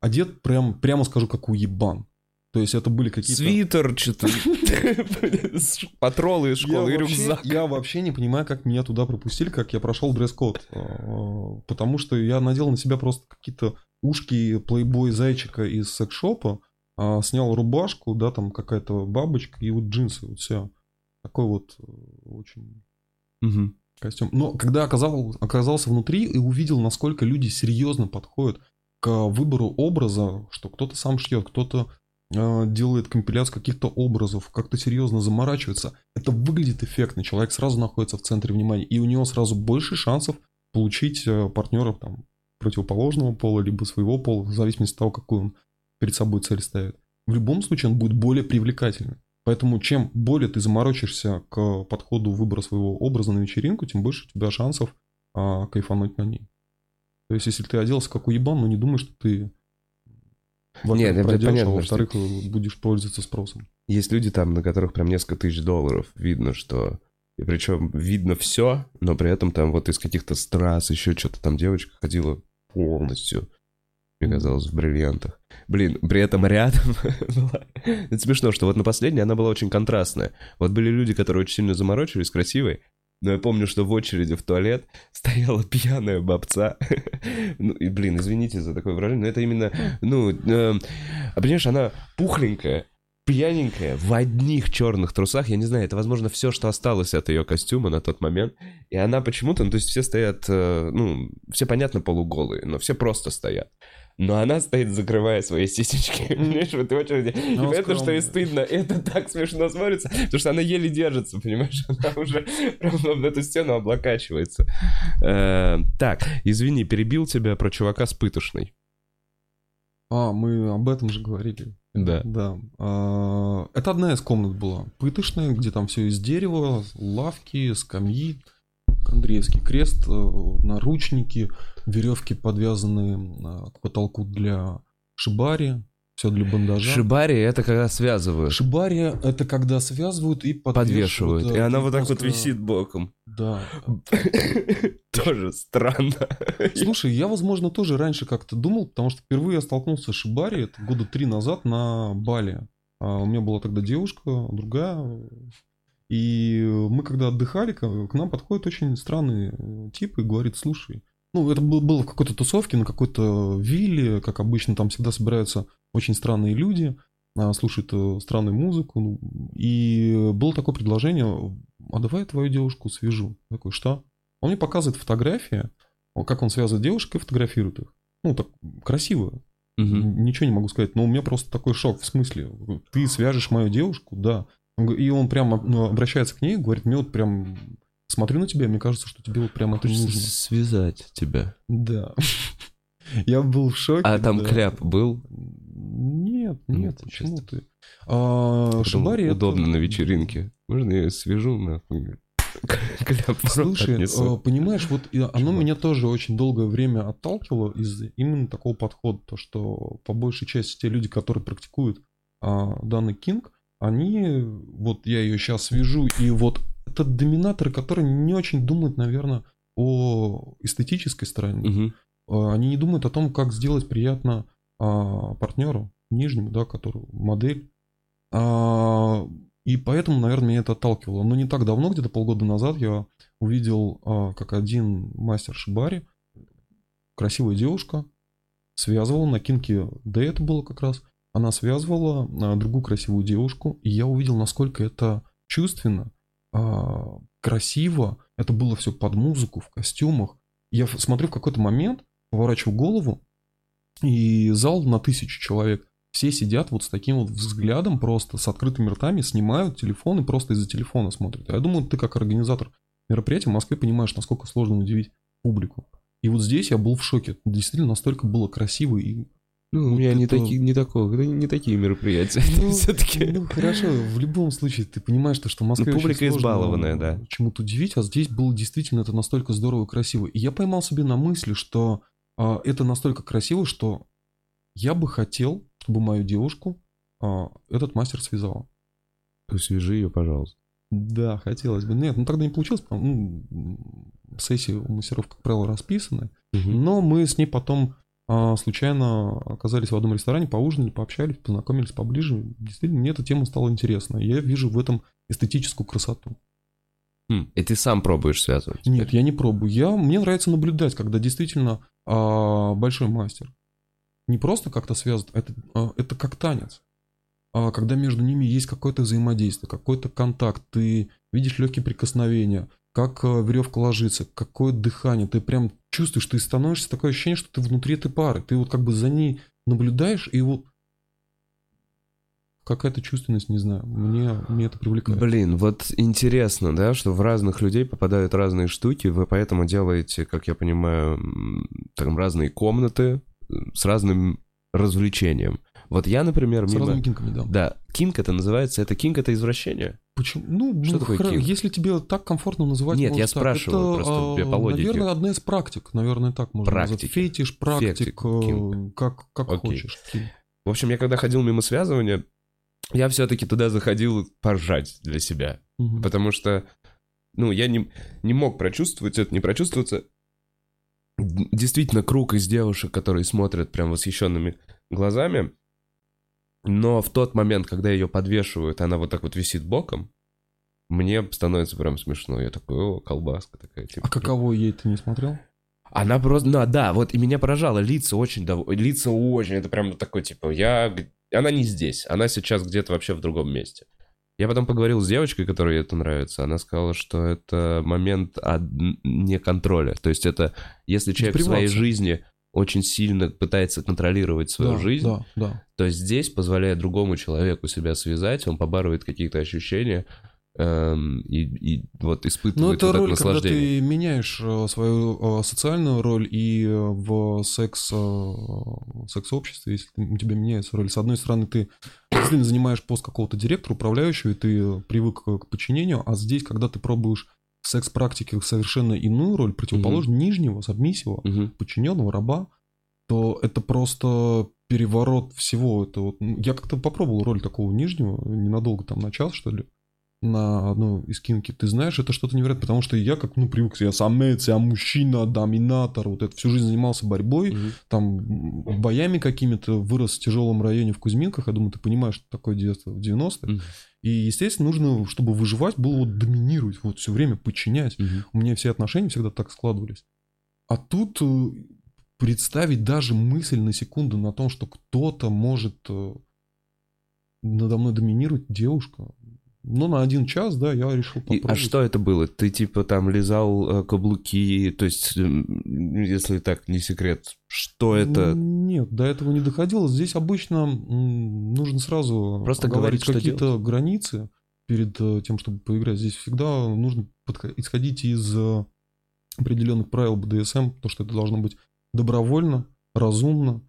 одет прям, прямо скажу, как уебан. То есть это были какие-то... Свитер, что-то... Патролы из школы и рюкзак. я вообще не понимаю, как меня туда пропустили, как я прошел дресс-код. А, Потому что я надел на себя просто какие-то ушки плейбой зайчика из секс-шопа, а, снял рубашку, да, там какая-то бабочка и вот джинсы, вот все. Такой вот э, очень Мгм. костюм. Но когда оказал, оказался внутри и увидел, насколько люди серьезно подходят к выбору образа, что кто-то сам шьет, кто-то э, делает компиляцию каких-то образов, как-то серьезно заморачивается, это выглядит эффектно. Человек сразу находится в центре внимания, и у него сразу больше шансов получить э, партнеров там, противоположного пола, либо своего пола, в зависимости от того, какую он перед собой цель ставит. В любом случае он будет более привлекательным. Поэтому чем более ты заморочишься к подходу выбора своего образа на вечеринку, тем больше у тебя шансов а, кайфануть на ней. То есть, если ты оделся как уебан, ну не думай, что ты во-первых, Нет, пройдешь, понятно, а во-вторых, будешь пользоваться спросом. Есть люди там, на которых прям несколько тысяч долларов. Видно, что... И причем видно все, но при этом там вот из каких-то страз еще что-то там девочка ходила полностью, мне казалось, в бриллиантах. Блин, при этом рядом. Это смешно, что вот на последней она была очень контрастная. Вот были люди, которые очень сильно заморочились, красивые, но я помню, что в очереди в туалет стояла пьяная бабца. Ну, и, блин, извините за такое выражение, но это именно, ну, э, понимаешь, она пухленькая, пьяненькая, в одних черных трусах, я не знаю, это, возможно, все, что осталось от ее костюма на тот момент, и она почему-то, ну, то есть все стоят, э, ну, все, понятно, полуголые, но все просто стоят. Но она стоит, закрывая свои сисечки, понимаешь, в этой очереди. И Ну, понятно, что ей скромно. стыдно, это так смешно смотрится, потому что она еле держится, понимаешь, она уже прям в эту стену облокачивается. Э, Так, извини, перебил тебя про чувака с пытошной. А, мы об этом же говорили. Да. Да. А, Это одна из комнат была. Пыточная, где там все из дерева, лавки, скамьи, Андреевский крест, э, наручники, веревки подвязанные а, к потолку для шибари, все для бандажа. Шибари это когда связывают, Шибари это когда связывают и подвешивают. подвешивают, и да, она вот так вот висит боком. Да. Тоже странно. Слушай, я, возможно, тоже раньше как-то думал, потому что впервые я столкнулся с Шибари, это года три назад на Бали. А у меня была тогда девушка, другая. И мы когда отдыхали, к к нам подходит очень странный э, тип и говорит, слушай, ну, это был- было в какой-то тусовке, на какой-то вилле, как обычно, там всегда собираются очень странные люди, а, слушают э, странную музыку. ну, И было такое предложение, а давай я твою девушку свяжу. Я такой, что? Он мне показывает фотографии, как он связывает девушек и фотографирует их. Ну, так красиво. Н- Ничего не могу сказать. Но у меня просто такой шок. В смысле, ты свяжешь мою девушку? Да. И он прямо ну, обращается к ней, говорит, мне вот прям смотрю на тебя, мне кажется, что тебе вот прям это Хочется нужно. связать тебя. Да. Я был в шоке. А там да. кляп был? Нет, нет, Нет, почему честно. ты? А, Шибари это- удобно на вечеринке. Можно я свяжу нахуй? Кляп Слушай, отнесу. э, понимаешь, вот и оно Чувак. меня тоже очень долгое время отталкивало из именно такого подхода, то что по большей части те люди, которые практикуют а, данный кинг, они, вот я ее сейчас вижу, и вот это доминаторы, которые не очень думают, наверное, о эстетической стороне. А, Они не думают о том, как сделать приятно а, партнеру, нижнему, да, который модель. А, и поэтому, наверное, меня это отталкивало. Но не так давно, где-то полгода назад, я увидел, а, как один мастер Шибари, красивая девушка, связывала на кинке, да это было как раз, она связывала а, другую красивую девушку, и я увидел, насколько это чувственно, красиво, это было все под музыку, в костюмах. Я смотрю в какой-то момент, поворачиваю голову, и зал на тысячу человек. Все сидят вот с таким вот взглядом просто, с открытыми ртами, снимают телефон и просто из-за телефона смотрят. Я думаю, ты как организатор мероприятия в Москве понимаешь, насколько сложно удивить публику. И вот здесь я был в шоке. Действительно, настолько было красиво и... Ну, у Вот меня не, это- такие, не, такого, не такие мероприятия. Ну, Все-таки. Ну, хорошо, в любом случае, ты понимаешь, то, что в Москве Ну, публика избалованная, да. чему-то удивить, а здесь было действительно это настолько здорово и красиво. И я поймал себе на мысли, что а, это настолько красиво, что я бы хотел, чтобы мою девушку а, этот мастер связал. Свяжи ее, пожалуйста. Да, хотелось бы. Нет, ну тогда не получилось. Ну, сессии у мастеров, как правило, расписаны. Но мы с ней потом случайно оказались в одном ресторане, поужинали, пообщались, познакомились поближе. Действительно, мне эта тема стала интересна. Я вижу в этом эстетическую красоту. Хм, И ты сам пробуешь связывать? Нет, я не пробую. Я, мне нравится наблюдать, когда действительно а, большой мастер. Не просто как-то связан, это, а, это как танец. А, когда между ними есть какое-то взаимодействие, какой-то контакт, ты видишь легкие прикосновения, как а, веревка ложится, какое дыхание, ты прям чувствуешь, ты становишься такое ощущение, что ты внутри этой пары, ты вот как бы за ней наблюдаешь, и вот какая-то чувственность, не знаю, мне, мне это привлекает. Блин, вот интересно, да, что в разных людей попадают разные штуки, вы поэтому делаете, как я понимаю, там разные комнаты э, с разным развлечением. Вот я, например, С мимо... разными кинками, да. Да, кинг это называется, это кинг это извращение. Почему? Ну, Что ну, такое хоро- кинг? если тебе так комфортно называть, Нет, я так. спрашиваю Это, просто а, по логике. Наверное, одна из практик, наверное, так можно назвать. Практики. Фетиш, практик, Фетик, э, как, как Окей. хочешь. Кинг. В общем, я когда ходил мимо связывания, я все-таки туда заходил поржать для себя. Мгм. Потому что, ну, я не, не мог прочувствовать это, не прочувствоваться. Действительно, круг из девушек, которые смотрят прям восхищенными глазами. Но в тот момент, когда ее подвешивают, она вот так вот висит боком, мне становится прям смешно. Я такой, о, колбаска такая. Типа. А каково ей ты не смотрел? Она просто, ну, да, вот и меня поражало, лица очень, дов... лица очень, это прям такой, типа, я, она не здесь, она сейчас где-то вообще в другом месте. Я потом поговорил с девочкой, которой это нравится, она сказала, что это момент от неконтроля, то есть это, если человек в своей жизни очень сильно пытается контролировать свою да, жизнь, Да, да. то здесь, позволяя другому человеку себя связать, он побарывает какие-то ощущения эм, и, и вот Но испытывает Ну, это вот это роль, когда наслаждение. ты меняешь э, свою э, социальную роль и э, в секс, секс-обществе, если у тебя меняется роль. С одной стороны, ты действительно занимаешь пост какого-то директора, управляющего, и ты привык к подчинению, а здесь, когда ты пробуешь в секс-практике совершенно иную роль, противоположную нижнего, сабмиссива, Мгм. подчиненного, раба, то это просто переворот всего. Это вот, ну, я как-то попробовал роль такого нижнего, ненадолго, там, на час, что ли, на одной из кинки. Ты знаешь, это что-то невероятное, потому что я как, ну, привык, я самец, я мужчина, доминатор, вот это всю жизнь занимался борьбой, Мгм. там, боями какими-то, вырос в тяжелом районе в Кузьминках, я думаю, ты понимаешь, что такое детство в 90-е. Мгм. И, естественно, нужно, чтобы выживать, было вот доминировать, вот все время подчинять. Мгм. У меня все отношения всегда так складывались. А тут э, представить даже мысль на секунду на том, что кто-то может э, надо мной доминировать, девушка. Ну, на один час, да, я решил И- попробовать. а что это было? Ты типа там лизал э, каблуки, то есть, м, если так, не секрет, что это? Нет, до этого не доходило. Здесь обычно м, нужно сразу Просто говорить, какие-то границы перед э, тем, чтобы поиграть. Здесь всегда нужно подхо- исходить из э, определенных правил БДСМ, то, что это должно быть добровольно, разумно,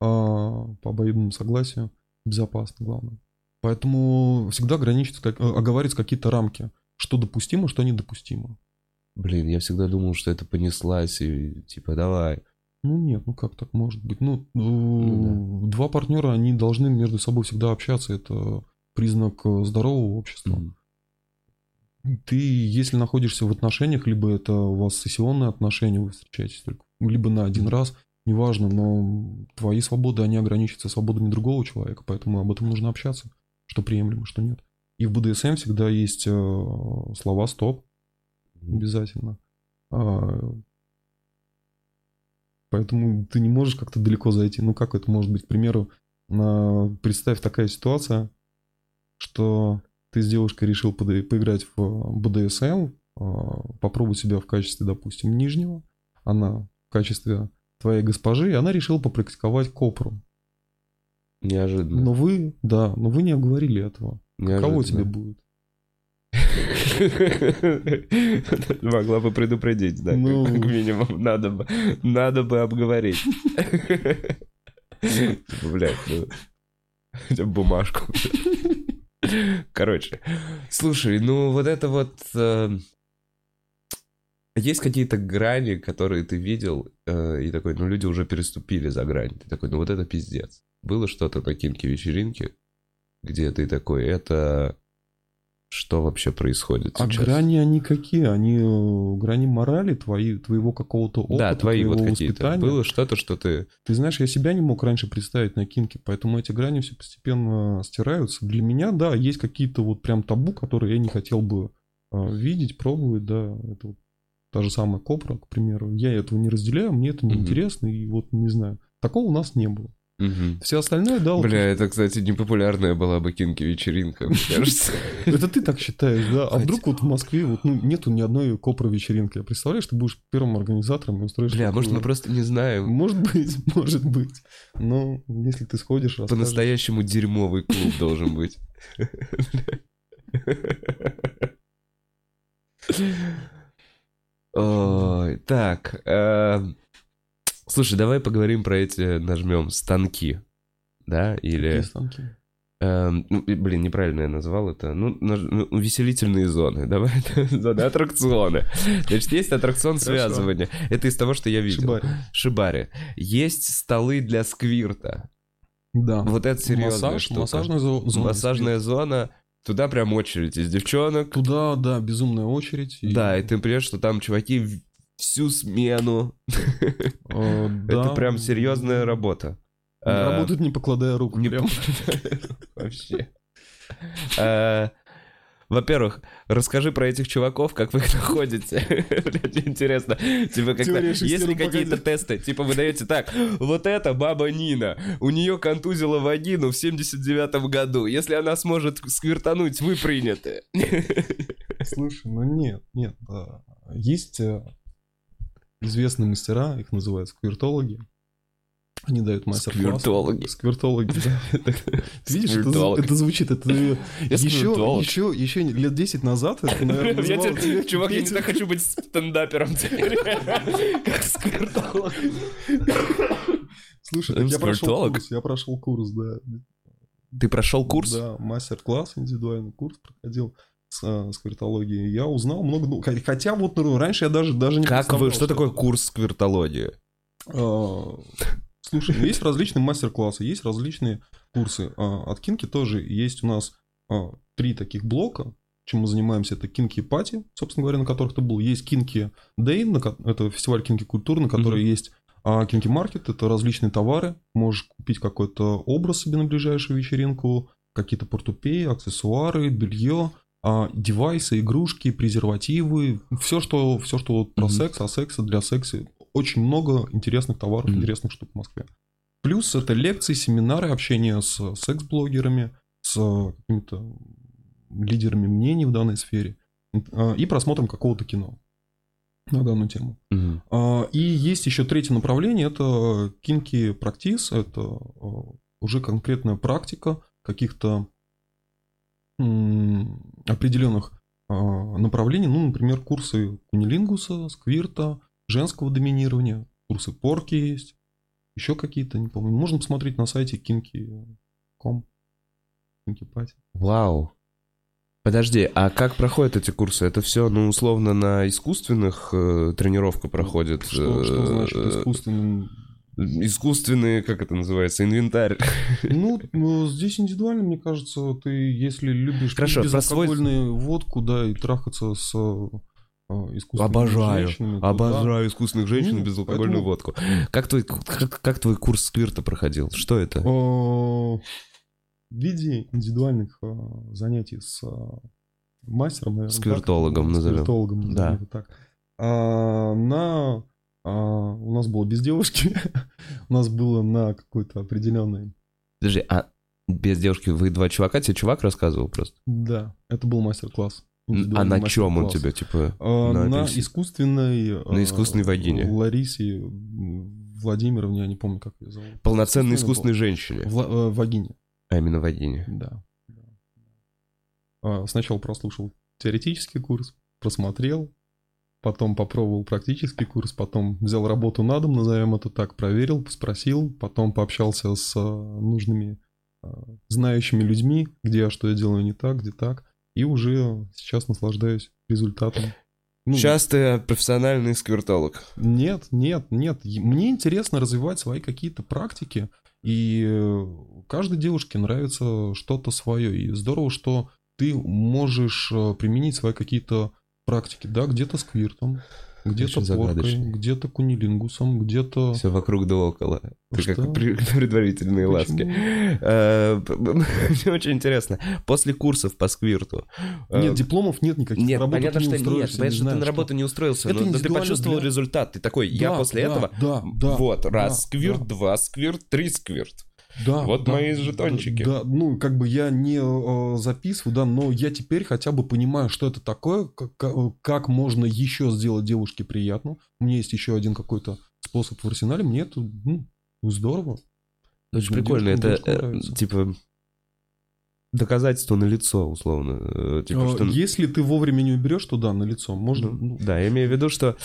а, по обоюдному согласию, безопасно, главное. Поэтому всегда ограничить, как- э, оговаривать какие-то рамки, что допустимо, что недопустимо. Блин, я всегда думал, что это понеслась, и типа, давай. Ну нет, ну как так может быть? Ну, Ну э, два партнера, они должны между собой всегда общаться. Это признак э, здорового общества. Мгм. Ты, если находишься в отношениях, либо это у вас сессионные отношения, вы встречаетесь только, либо на один раз, неважно, но твои свободы, они ограничиваются свободами другого человека, поэтому об этом нужно общаться, что приемлемо, что нет. И в БДСМ всегда есть э, слова «стоп», обязательно. А, Поэтому ты не можешь как-то далеко зайти. Ну как это может быть? К примеру, представь такая ситуация, что ты с девушкой решил поиграть в БДСМ, а, попробовать себя в качестве, допустим, нижнего, она в качестве твоей госпожи, и она решила попрактиковать копру. Неожиданно. Но вы, да, но вы не обговорили этого. Кого тебе будет? Могла бы предупредить, да, Ну. как минимум. Надо бы, надо бы обговорить. Блядь, ну, хотя бумажку. Короче, слушай, ну вот это вот... э, Есть какие-то грани, которые ты видел, э, и такой, ну люди уже переступили за грань. Ты такой, ну вот это пиздец. Было что-то на кинке-вечеринке, где ты такой, это... Что вообще происходит А сейчас? грани они какие? Они э, грани морали, твои, твоего какого-то опыта, Да, твои вот твоего какие-то. воспитания. Было что-то, что ты... Ты знаешь, я себя не мог раньше представить на кинке, поэтому эти грани все постепенно стираются. Для меня, да, есть какие-то вот прям табу, которые я не хотел бы э, видеть, пробовать, да. Это вот та же самая Копра, к примеру. Я этого не разделяю, мне это неинтересно, и вот не знаю. Такого у нас не было. Мгм. Все остальное, да, Бля, это, кстати, непопулярная была бы кинки-вечеринка, мне кажется. Это ты так считаешь, да? А вдруг вот в Москве вот, ну, нету ни одной копра вечеринки? Я представляешь, ты будешь первым организатором и устроишь... Бля, может, мы просто не знаем. Может быть, может быть. Но если ты сходишь. По-настоящему дерьмовый клуб должен быть. Ой, так. Слушай, давай поговорим про эти, нажмем, станки. Да, или... Какие станки? Эм, ну, блин, неправильно я назвал это. Ну, наж- ну, увеселительные зоны. Давай, зоны аттракционы. Значит, есть аттракцион связывания. Это из того, что я видел. Шибари. Шибари. Есть столы для сквирта. Да. Вот это серьезная Массаж, штука. массажная зо- зона. Массажная зона. Туда прям очередь из девчонок. Туда, да, безумная очередь. и- Да, и ты понимаешь, что там чуваки всю смену. Да. Это прям серьезная работа. Э, Работают не покладая рук. Не. Вообще. Э, Во-первых, расскажи про этих чуваков, как вы их находите. Блядь, интересно. Типа, когда, есть ли какие-то тесты? Типа, вы даете так, вот эта баба Нина, у нее контузила вагину в 79-м году. Если она сможет сквертануть, вы приняты. Слушай, ну нет, нет. да. Есть э, известные мастера, их называют сквиртологи. Они дают мастер-класс. Сквиртологи. Сквиртологи, да. Ты видишь, это, Сквиртолог. это звучит, это еще, сквиртолог. еще, еще лет 10 назад это, наверное, Я называлось теперь, чувак, я не так хочу быть стендапером теперь. Как сквертолог. Слушай, я прошел Сквиртолог? курс, я прошел курс, да. Ты прошел курс? Да, мастер-класс, индивидуальный курс проходил с э. Я узнал много, ну, хо- хотя вот ну, раньше я даже, даже не Как вы, представлял, что такое курс сквертологии? А, Слушай, есть различные мастер-классы, есть различные курсы. А, От Кинки тоже есть у нас а, три таких блока. Чем мы занимаемся, это Кинки Пати, собственно говоря, на которых ты был. Есть Кинки ко- это фестиваль Кинки культуры, на который Мгм. есть а Кинки Маркет, это различные товары. Можешь купить какой-то образ себе на ближайшую вечеринку, какие-то портупеи, аксессуары, белье, а, девайсы, игрушки, презервативы, все, что, все, что вот про Мгм. секс, а секса для секса. Очень много интересных товаров, Мгм. интересных штук в Москве. Плюс это лекции, семинары, общение с секс-блогерами, с какими-то лидерами мнений в данной сфере а, и просмотром какого-то кино на данную тему. А, И есть еще третье направление, это кинки практис, это уже конкретная практика каких-то определенных а, направлений, ну, например, курсы кунилингуса, сквирта, женского доминирования, курсы порки есть, еще какие-то, не помню. Можно посмотреть на сайте kinky.com, kinky Party. Вау. Подожди, а как проходят эти курсы? Это все, ну, условно, на искусственных э, тренировка проходит? Что, что э, значит э, искусственным? Искусственный, как это называется, инвентарь. Ну, ну, здесь индивидуально, мне кажется, ты, если любишь Хорошо, пить про свой- безалкогольную водку, да, и трахаться с э, искусственными Обожаю, женщинами, то да. Обожаю искусственных женщин и Ну, безалкогольную поэтому- водку. Как твой, как, как твой курс сквирта проходил? Что это? Э, В виде индивидуальных э, занятий с э, мастером, наверное. Сквиртологом так, назовем. Сквиртологом, назовем Да. так. А, на... а, у нас было без девушки. у нас было на какой-то определенный... Подожди, а без девушки вы два чувака? Тебе чувак рассказывал просто? Да, это был мастер-класс. А на чем он тебе, типа? А, на На искусственной... На искусственной э, вагине. Ларисе Владимировне, я не помню, как ее зовут. Полноценной Искусственной искусственной женщине. Вла- э, вагине. А именно вагине. Да. да. А, Сначала прослушал теоретический курс, просмотрел, потом попробовал практический курс, потом взял работу на дом, назовем это так, проверил, спросил, потом пообщался с а, нужными а, знающими людьми, где я что я делаю не так, где так, и уже сейчас наслаждаюсь результатом. Ну, Сейчас ты профессиональный сквиртолог. Нет, нет, нет. Мне интересно развивать свои какие-то практики, и э, каждой девушке нравится что-то свое. И здорово, что ты можешь э, применить свои какие-то практики, да, где-то сквиртом, где-то поркой, где-то кунилингусом, где-то... Все вокруг да около. Что? как предварительные ласки. Почему? Э, п- п- Мне очень интересно. После курсов по сквирту. э, Нет, дипломов нет никаких. Нет, понятно, что нет. Понятно, что ты на работу не устроился, Это но, ты почувствовал результат. Ты такой, я после этого... Да, да. вот, раз сквирт, два сквирт, три сквирт. Да, Вот да, мои жетончики. Да, ну, как бы я не э, записываю, да, но я теперь хотя бы понимаю, что это такое, как, как- как можно еще сделать девушке приятно. У меня есть еще один какой-то способ в арсенале, мне это ну, здорово. Очень Ну, прикольно. Это, девушкам э, типа, доказательство на лицо, условно. Э, Типа, Э, что... Если ты вовремя не уберешь туда на лицо, можно... Ну, ну, Да, я имею в виду, что...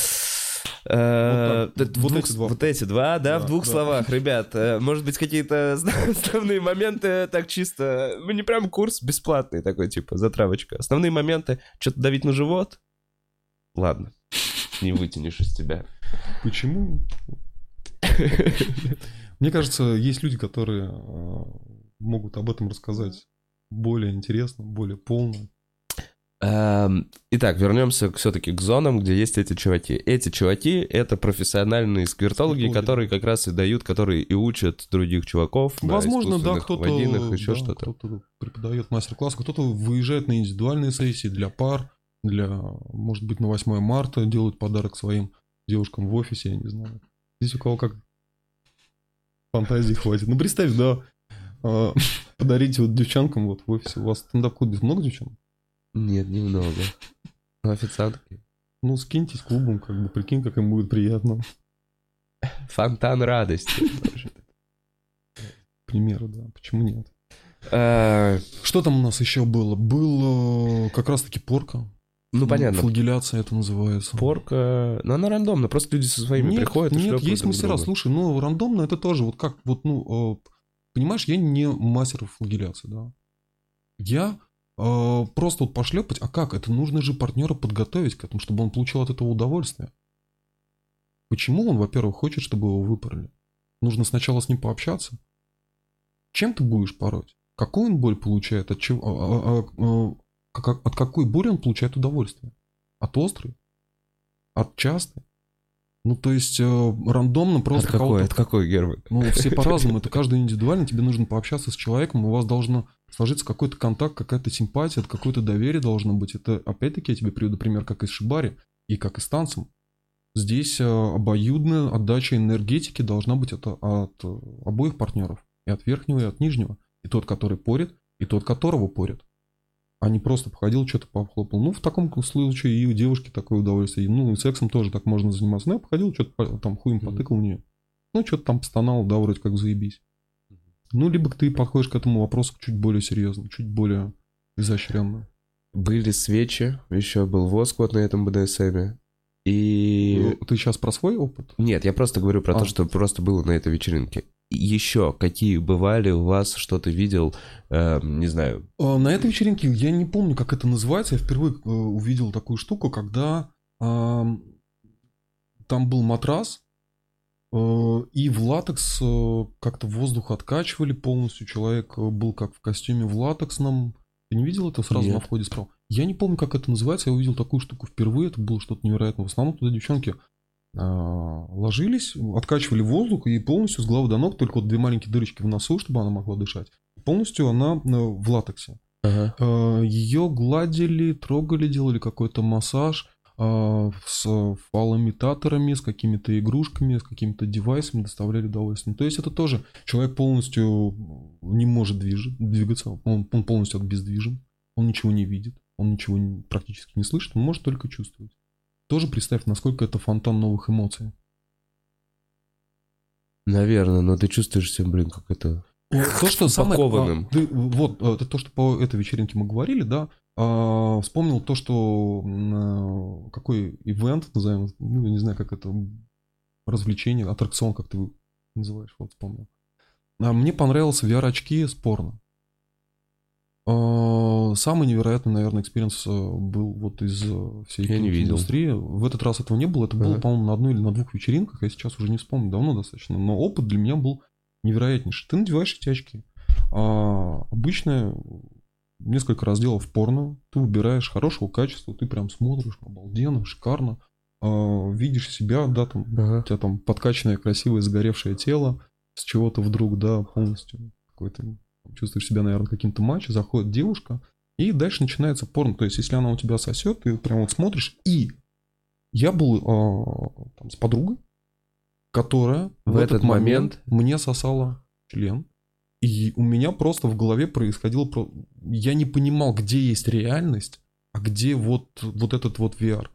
э, Вот так, т- в вот двух- эти два. вот эти два, да, Да, в двух да. словах, ребят. э, Может быть, какие-то основные моменты так чисто... Ну, не прям курс бесплатный такой, типа, затравочка. Основные моменты, что-то давить на живот. Ладно, не вытянешь из тебя. Почему? Мне кажется, есть люди, которые э, могут об этом рассказать более интересно, более полно. Эм, Итак, вернемся все-таки к зонам, где есть эти чуваки. Эти чуваки — это профессиональные сквиртологи, Сквиртологи. которые как раз и дают, которые и учат других чуваков Возможно, да, кто-то, еще да, что-то. кто-то преподает мастер-класс, кто-то выезжает на индивидуальные сессии для пар, для, может быть, на 8 марта делают подарок своим девушкам в офисе, я не знаю. Здесь у кого как фантазии хватит. Ну, представь, да, а, подарить вот девчонкам вот в офисе. У вас стендап-клубе много девчонок? Нет, немного. Ну, официантки. Ну, скиньтесь клубом, как бы, прикинь, как им будет приятно. Фонтан радости. К примеру, да, почему нет? Э, Что там у нас еще было? Было как раз-таки порка. Ну, понятно. Флагеляция это называется. Порка... Ну, она рандомно, просто люди со своими нет, приходят и Нет, шлепают есть друг мастера. друга. Слушай, ну, рандомно это тоже вот как, вот, ну, э, понимаешь, я не мастер флагеляции, да. Я просто вот пошлепать, а как? Это нужно же партнера подготовить к этому, чтобы он получил от этого удовольствие. Почему он, во-первых, хочет, чтобы его выпороли? Нужно сначала с ним пообщаться. Чем ты будешь пороть? Какую он боль получает? От, чего, а- а- а, от какой боли он получает удовольствие? От острой? От частой? Ну, то есть, э, рандомно От просто какой, кого-то от какой, Герман? ну, все по-разному, это каждый индивидуально, тебе нужно пообщаться с человеком, у вас должно сложиться какой-то контакт, какая-то симпатия, какое-то доверие должно быть. Это, опять-таки, я тебе приведу пример, как и с Шибари, и как и с танцем. Здесь э, обоюдная отдача энергетики должна быть от, от обоих партнеров, и от верхнего, и от нижнего. И тот, который порит, и тот, которого порит. А не просто походил, что-то похлопал. Ну, в таком случае и у девушки такое удовольствие. Ну, и сексом тоже так можно заниматься. Ну, я походил, что-то там хуем потыкал в нее. Ну, что-то там постонал, да, вроде как заебись. Ну, либо ты подходишь к этому вопросу чуть более серьезно, чуть более изощренно. Были свечи, еще был воск вот на этом БДСМе. И... Ты сейчас про свой опыт? Нет, я просто говорю про А. то, что просто было на этой вечеринке. еще какие бывали у вас, что ты видел, э, не знаю. А, На этой вечеринке я не помню, как это называется. Я впервые э, увидел такую штуку, когда ам, там был матрас, э, и в латекс э, как-то воздух откачивали полностью. Человек э, был как в костюме в латексном. Ты не видел это сразу Нет. на входе справа? Я не помню, как это называется. Я увидел такую штуку впервые. Это было что-то невероятное. В основном туда девчонки а, ложились, откачивали воздух и полностью с головы до ног, только вот две маленькие дырочки в носу, чтобы она могла дышать. Полностью она э, в латексе. Ага. Ее гладили, трогали, делали какой-то массаж с фалоимитаторами, с какими-то игрушками, с какими-то девайсами, доставляли удовольствие. То есть это тоже человек полностью не может движ- двигаться, он, полностью обездвижен, он ничего не видит, он ничего практически не слышит, он может только чувствовать. Тоже представь, насколько это фонтан новых эмоций. Наверное, но ты чувствуешь себя, блин, как это... То, что самое... Упакованным. а, ты- вот, а, это то, что по этой вечеринке мы говорили, да, а, вспомнил то, что а, какой ивент, назовем, ну, я не знаю, как это, развлечение, аттракцион, как ты называешь, вот вспомнил. А, мне понравился VR-очки с порно. А, Самый невероятный, наверное, experience э, был вот из э, всей Я не видел. индустрии. В этот раз этого не было. Это было, Ага. по-моему, на одной или на двух вечеринках. Я сейчас уже не вспомню, давно достаточно. Но опыт для меня был невероятнейший. Ты надеваешь эти очки. А, обычно несколько разделов порно. Ты выбираешь хорошего качества. Ты прям смотришь, обалденно, шикарно. А, видишь себя, да, там, у тебя там подкачанное, красивое, загоревшее тело, с чего-то вдруг, да, полностью какой-то, чувствуешь себя, наверное, каким-то матчем, заходит девушка, и дальше начинается порно. То есть, если она у тебя сосет, ты прям вот смотришь, и я был а, там, с подругой, которая В этот момент- мне сосала член, и у меня просто в голове происходило... про- Я не понимал, где есть реальность, а где вот, вот этот вот VR.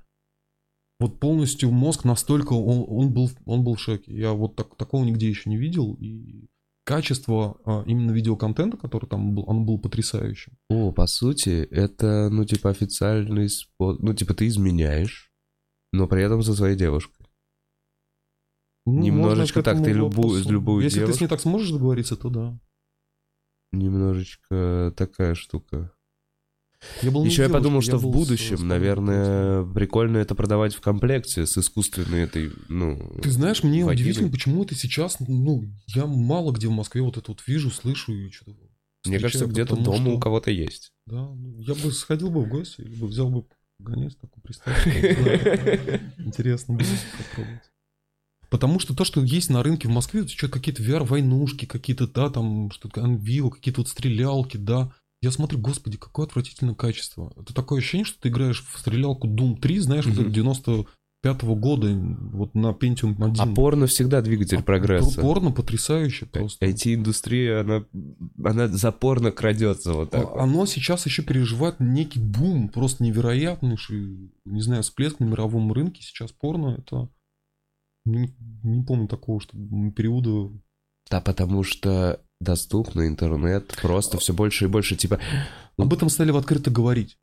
Вот полностью мозг настолько... Он, он был, он был в шоке. Я вот так, такого нигде еще не видел. И качество а, именно видеоконтента, который там был, он был потрясающим. О, по сути, это, ну, типа, официальный способ... Ну, типа, ты изменяешь, но при этом за своей девушкой. Ну, Немножечко так ты любую- вопросу- любую Если ты с девушку- ней так сможешь договориться, то да. Немножечко такая штука. Я был Еще я девушкой, подумал, что в с- с будущем, наверное, прикольно это продавать в комплекте с искусственной этой, ну... Ты знаешь, мне вагиной. удивительно, почему это сейчас, ну, я мало где в Москве вот это вот вижу, слышу и что-то Мне кажется, где-то дома что- у кого-то есть. Да, ну, я бы сходил бы в гости, или бы взял бы гонец такой представь. Интересно было попробовать. Потому что то, что есть на рынке в Москве, это что какие-то VR-войнушки, какие-то, да, там, что-то Unreal, какие-то вот стрелялки, да. Я смотрю, господи, какое отвратительное качество. Это такое ощущение, что ты играешь в стрелялку Doom 3, знаешь, Мгм. это 95 года, вот на Pentium 1. А порно всегда двигатель А прогресса. Порно потрясающе просто. IT-индустрия, она, она за порно крадется вот так. А- Оно сейчас еще переживает некий бум, просто невероятнейший, не знаю, всплеск на мировом рынке. Сейчас порно это... Не, не помню такого, что периода... Да, потому что доступно интернет просто все больше и больше, типа... Ну, Об этом стали в открыто говорить.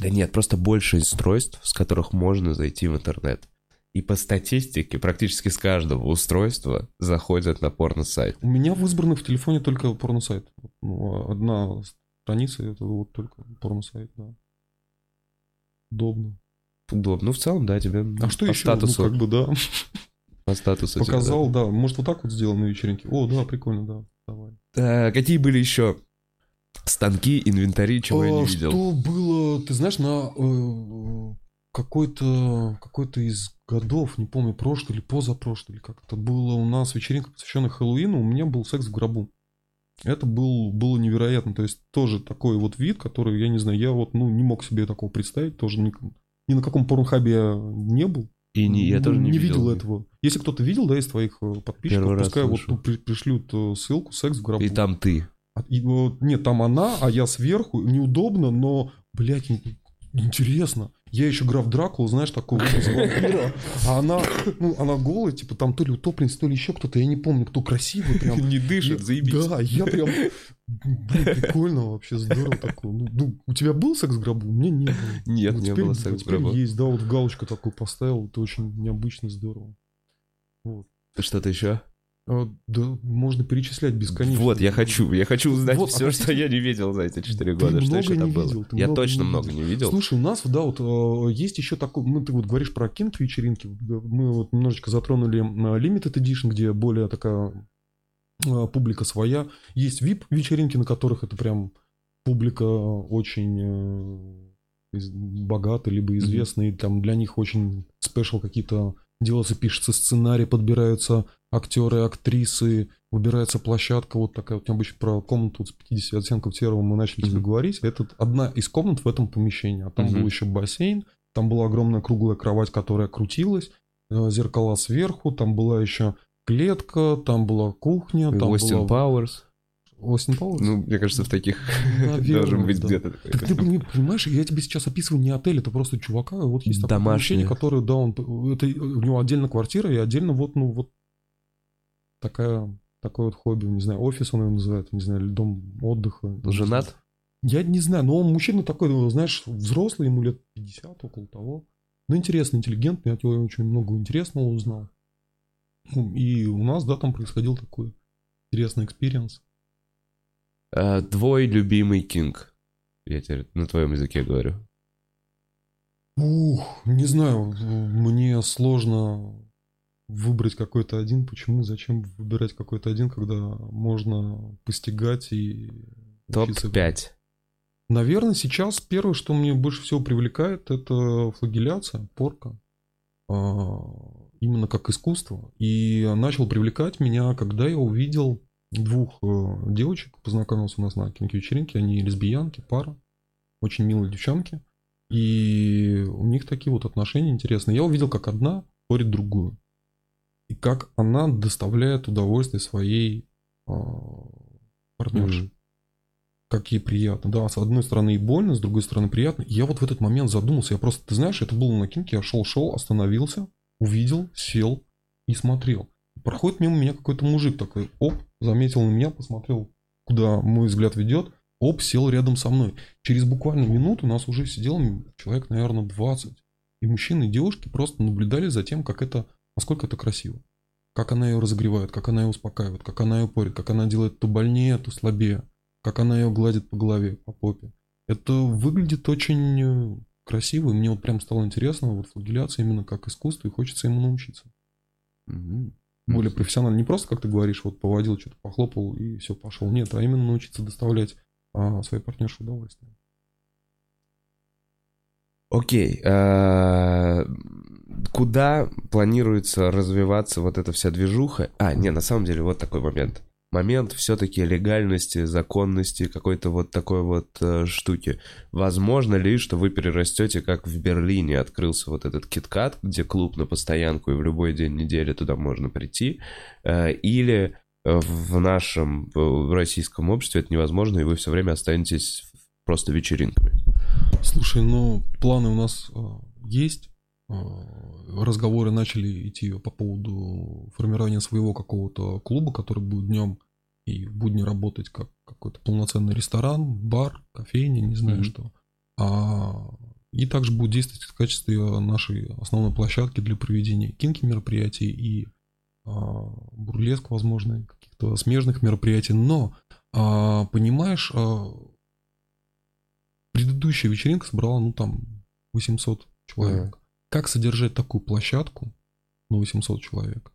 Да нет, просто больше устройств, с которых можно зайти в интернет. И по статистике практически с каждого устройства заходят на порно-сайт. У меня в избранных в телефоне только порно-сайт. Ну, одна страница, это вот только порно-сайт, да. Удобно. Удобно. Ну, в целом, да, тебе А что еще? статусу, Ну, как бы, да. По статусу Показал, да. Может, вот так вот сделал на вечеринке. О, да, прикольно, да. Давай. да. А, какие были еще станки, инвентари, чего я не А, видел? Что было, ты знаешь, на э, какой-то какой-то из годов, не помню, прошлый или позапрошлый, или как это было у нас вечеринка, посвященная Хэллоуину, у меня был секс в гробу. Это был, было невероятно. То есть тоже такой вот вид, который, я не знаю, я вот ну, не мог себе такого представить. Тоже ни, ни на каком порнхабе я не был. И не, я Ну, тоже не, видел этого. Если кто-то видел, да, из твоих э, подписчиков, Первый пускай вот слышу. ну, при- пришлют э, ссылку «Секс в гробу». И там ты. А, и, вот, нет, там она, а я сверху. Неудобно, но, блядь, ин- интересно. Я еще граф Дракула, знаешь, такого вампира. А она, ну, она голая, типа, там то ли утопленница, то ли еще кто-то. Я не помню, кто красивый прям. Не Я- Да, я прям... Блин, прикольно вообще, здорово такое. Ну, ну, у тебя был секс в гробу? У меня не было. Нет, Вот не было секс в гробу. есть, да, вот галочку такую поставил. Это очень необычно здорово. Вот. Что-то еще? А, да, можно перечислять бесконечно. Вот, я хочу, я хочу узнать Вот, все, а что я не видел за эти 4 Ты года. Что еще там было? видел, Я много точно не много не видел. Слушай, у нас, да, вот э, есть еще такой, ну, ты вот говоришь про кинг вечеринки, мы вот немножечко затронули э, Limited Edition, где более такая э, публика своя. Есть VIP вечеринки, на которых это прям публика очень э, богатая, либо известная, и там для них очень спешл какие-то делаются, пишется сценарий, подбираются актеры, актрисы, выбирается площадка, вот такая вот необычно про комнату с 50 оттенков серого мы начали тебе Мгм. говорить. Это одна из комнат в этом помещении. А там Мгм. был еще бассейн, там была огромная круглая кровать, которая крутилась, э, зеркала сверху, там была еще клетка, там была кухня, там Остин была... Пауэрс. Остин Пауэрс? Ну, мне кажется, в таких Наверное, должен быть да. где-то. Так ты пони- понимаешь, я тебе сейчас описываю не отель, это просто чувака, вот есть такое помещение, которое, да, он, это, у него отдельно квартира и отдельно вот, ну, вот такая, такое вот хобби, не знаю, офис он его называет, не знаю, или дом отдыха. не. Женат? Я не знаю, но он мужчина такой, ну, знаешь, взрослый, ему лет 50, около того. Ну, интересный, интеллигентный, я от него очень много интересного узнал. И у нас, да, там происходил такой интересный experience. Э, Твой любимый kink. Я теперь на твоем языке говорю. Ух, не знаю, мне сложно выбрать какой-то один. Почему? Зачем выбирать какой-то один, когда можно постигать и учиться? Топ-5. Наверное, сейчас первое, что мне больше всего привлекает, это флагеляция, порка. А, Именно как искусство. И начал привлекать меня, когда я увидел двух э, девочек, познакомился у нас на кинг-вечеринке, они лесбиянки, пара, очень милые девчонки. И у них такие вот отношения интересные. Я увидел, как одна спорит другую. И как она доставляет удовольствие своей а, партнерше. Мгм. Как ей приятно. Да, с одной стороны и больно, с другой стороны приятно. И я вот в этот момент задумался. Я просто, ты знаешь, это было на кинке. Я шел-шел, остановился, увидел, сел и смотрел. Проходит мимо меня какой-то мужик такой, оп, заметил на меня, посмотрел, куда мой взгляд ведет, оп, сел рядом со мной. Через буквально минуту нас уже сидел человек, наверное, 20. И мужчины и девушки просто наблюдали за тем, как это, насколько это красиво. Как она ее разогревает, как она ее успокаивает, как она ее порит, как она делает то больнее, то слабее, как она ее гладит по голове, по попе. Это выглядит очень э, красиво, и мне вот прям стало интересно, вот флагеляция именно как искусство, и хочется ему научиться. Мгм. Более профессионально. Не просто, как ты говоришь, вот поводил, что-то похлопал и все, пошел. Нет, а именно научиться доставлять а, своей партнерше удовольствие. Окей. э, Куда планируется развиваться вот эта вся движуха? А, не, на самом деле, вот такой момент. Момент все-таки легальности, законности, какой-то вот такой вот э, штуки. Возможно ли, что вы перерастете, как в Берлине открылся вот этот киткат, где клуб на постоянку, и в любой день недели туда можно прийти, э, или э, в нашем э, в российском обществе это невозможно, и вы все время останетесь просто вечеринками? Слушай, ну, планы у нас а, есть. Разговоры начали идти по поводу формирования своего какого-то клуба, который будет днем и в будни работать как какой-то полноценный ресторан, бар, кофейня, не знаю Мгм. что. А, и также будет действовать в качестве нашей основной площадки для проведения кинки мероприятий и а, бурлеск, возможно, каких-то смежных мероприятий. Но, а, понимаешь, а, предыдущая вечеринка собрала, ну, там, 800 человек. Как содержать такую площадку на 800 человек?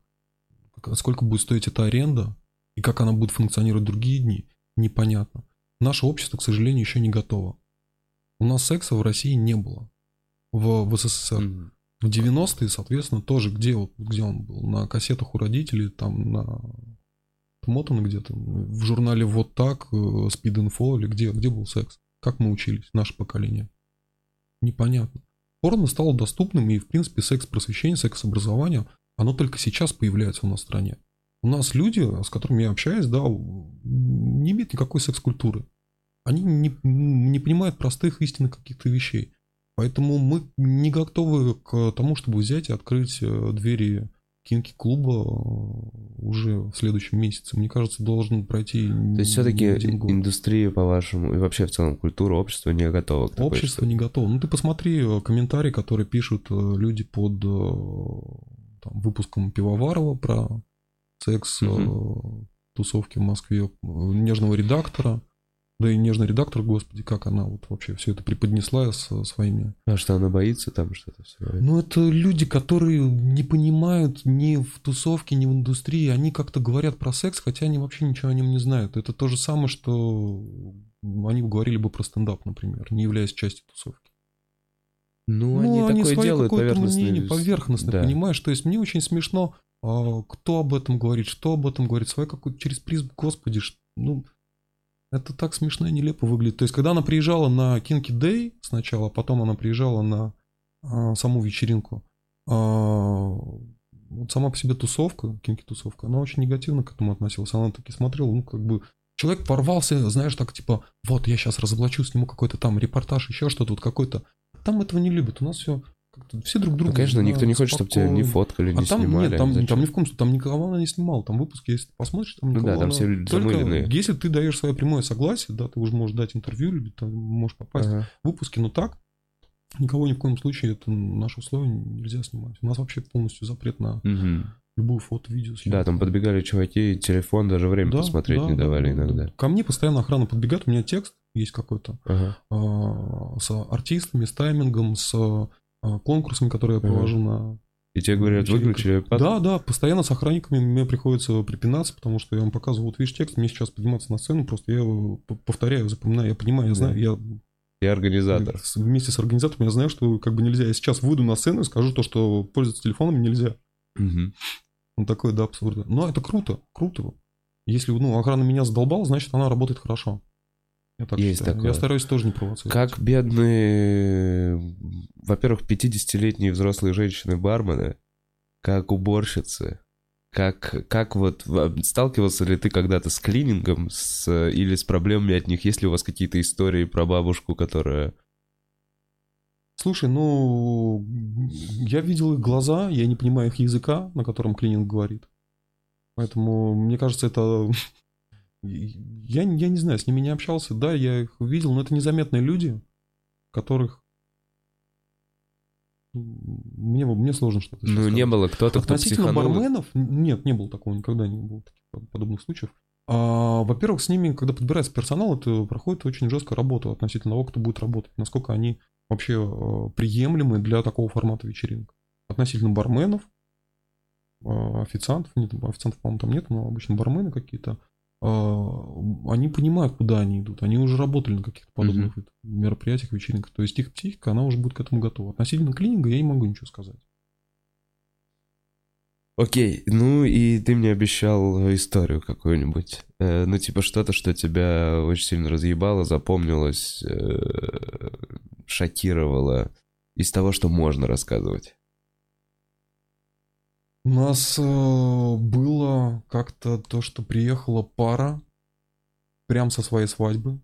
Сколько будет стоить эта аренда? И как она будет функционировать другие дни? Непонятно. Наше общество, к сожалению, еще не готово. У нас секса в России не было. В, в СССР. В 90-е, соответственно, тоже где, вот, где он был? На кассетах у родителей, там на отмотано где-то. В журнале «Вот так», э, «Speed Info» или где, где был секс? Как мы учились, наше поколение? Непонятно. Порно стало доступным, и, в принципе, секс-просвещение, секс-образование, оно только сейчас появляется у нас в стране. У нас люди, с которыми я общаюсь, да, не имеют никакой секс-культуры. Они не, не понимают простых истинных каких-то вещей. Поэтому мы не готовы к тому, чтобы взять и открыть э, двери кинки-клуба э, уже в следующем месяце. Мне кажется, должен пройти То есть все-таки индустрия, по-вашему, и вообще в целом культура, общество не готово к такой Общество штуке? не готово. Ну, ты посмотри э, комментарии, которые пишут э, люди под там, выпуском Пивоварова про секс, mm-hmm. тусовки в Москве, нежного редактора. Да и нежный редактор, господи, как она вот вообще все это преподнесла со своими... А что, она боится там что-то все? Ну, это люди, которые не понимают ни в тусовке, ни в индустрии. Они как-то говорят про секс, хотя они вообще ничего о нем не знают. Это то же самое, что они говорили бы про стендап, например, не являясь частью тусовки. Ну, ну они, они такое делают поверхностно. Мнение, поверхностно, да. понимаешь? То есть мне очень смешно, а, кто об этом говорит, что об этом говорит, свой какой через призм, господи, ну, это так смешно и нелепо выглядит. То есть, когда она приезжала на Kinky Day сначала, а потом она приезжала на а, саму вечеринку, а, вот сама по себе тусовка, Kinky тусовка, она очень негативно к этому относилась. Она таки смотрела, ну, как бы, человек порвался, знаешь, так, типа, вот, я сейчас разоблачу, сниму какой-то там репортаж, еще что-то, вот какой-то. Там этого не любят. У нас все все друг друга. Ну, конечно, никто не хочет, чтобы тебя не фоткали, не а там, снимали. Нет, там, там ни в коем случае, там никого она не снимала. Там выпуски, если ты посмотришь, там никого Ну да, там она... все люди Только замыленные. если ты даешь свое прямое согласие, да, ты уже можешь дать интервью, или ты можешь попасть ага. в выпуски, но так никого ни в коем случае, это наши условия нельзя снимать. У нас вообще полностью запрет на угу. любую фото, видео. Съемку. Да, там подбегали чуваки, телефон даже время да, посмотреть да, не давали да, иногда. Ко мне постоянно охрана подбегает, у меня текст есть какой-то ага. а, с артистами, с таймингом, с а, конкурсами, которые я провожу на и тебе говорят, выключи iPad? Да, да, постоянно с охранниками мне приходится припинаться, потому что я вам показываю, вот видишь текст, мне сейчас подниматься на сцену, просто я его повторяю, запоминаю, я понимаю, я знаю, я... Я организатор. Вместе с организатором я знаю, что как бы нельзя. Я сейчас выйду на сцену и скажу то, что пользоваться телефоном нельзя. Угу. Ну, такое, да, абсурдно. Но это круто, круто. Если, ну, охрана меня задолбала, значит, она работает хорошо. Я так Есть считаю. такое. Я стараюсь тоже не провоцировать. Как бедные, во-первых, 50-летние взрослые женщины-бармены, как уборщицы, как, как вот сталкивался ли ты когда-то с клинингом с, или с проблемами от них? Есть ли у вас какие-то истории про бабушку, которая... Слушай, ну, я видел их глаза, я не понимаю их языка, на котором клининг говорит. Поэтому, мне кажется, это я, я не знаю, с ними не общался, да, я их видел, но это незаметные люди, которых мне, мне сложно что-то Ну, сказать. не было кто-то, кто Относительно психанул... барменов, нет, не было такого, никогда не было таких подобных случаев. А, во-первых, с ними, когда подбирается персонал, это проходит очень жесткая работа относительно того, кто будет работать, насколько они вообще э, приемлемы для такого формата вечеринок. Относительно барменов, э, официантов, нет, официантов, по-моему, там нет, но обычно бармены какие-то, они понимают, куда они идут. Они уже работали на каких-то подобных mm-hmm. мероприятиях, вечеринках. То есть их психика, она уже будет к этому готова. Относительно клининга я не могу ничего сказать. Окей, ну и ты мне обещал историю какую-нибудь. Э, ну, типа что-то, что тебя очень сильно разъебало, запомнилось, э, шокировало из того, что можно рассказывать. У нас э, было как-то то, что приехала пара прям со своей свадьбы.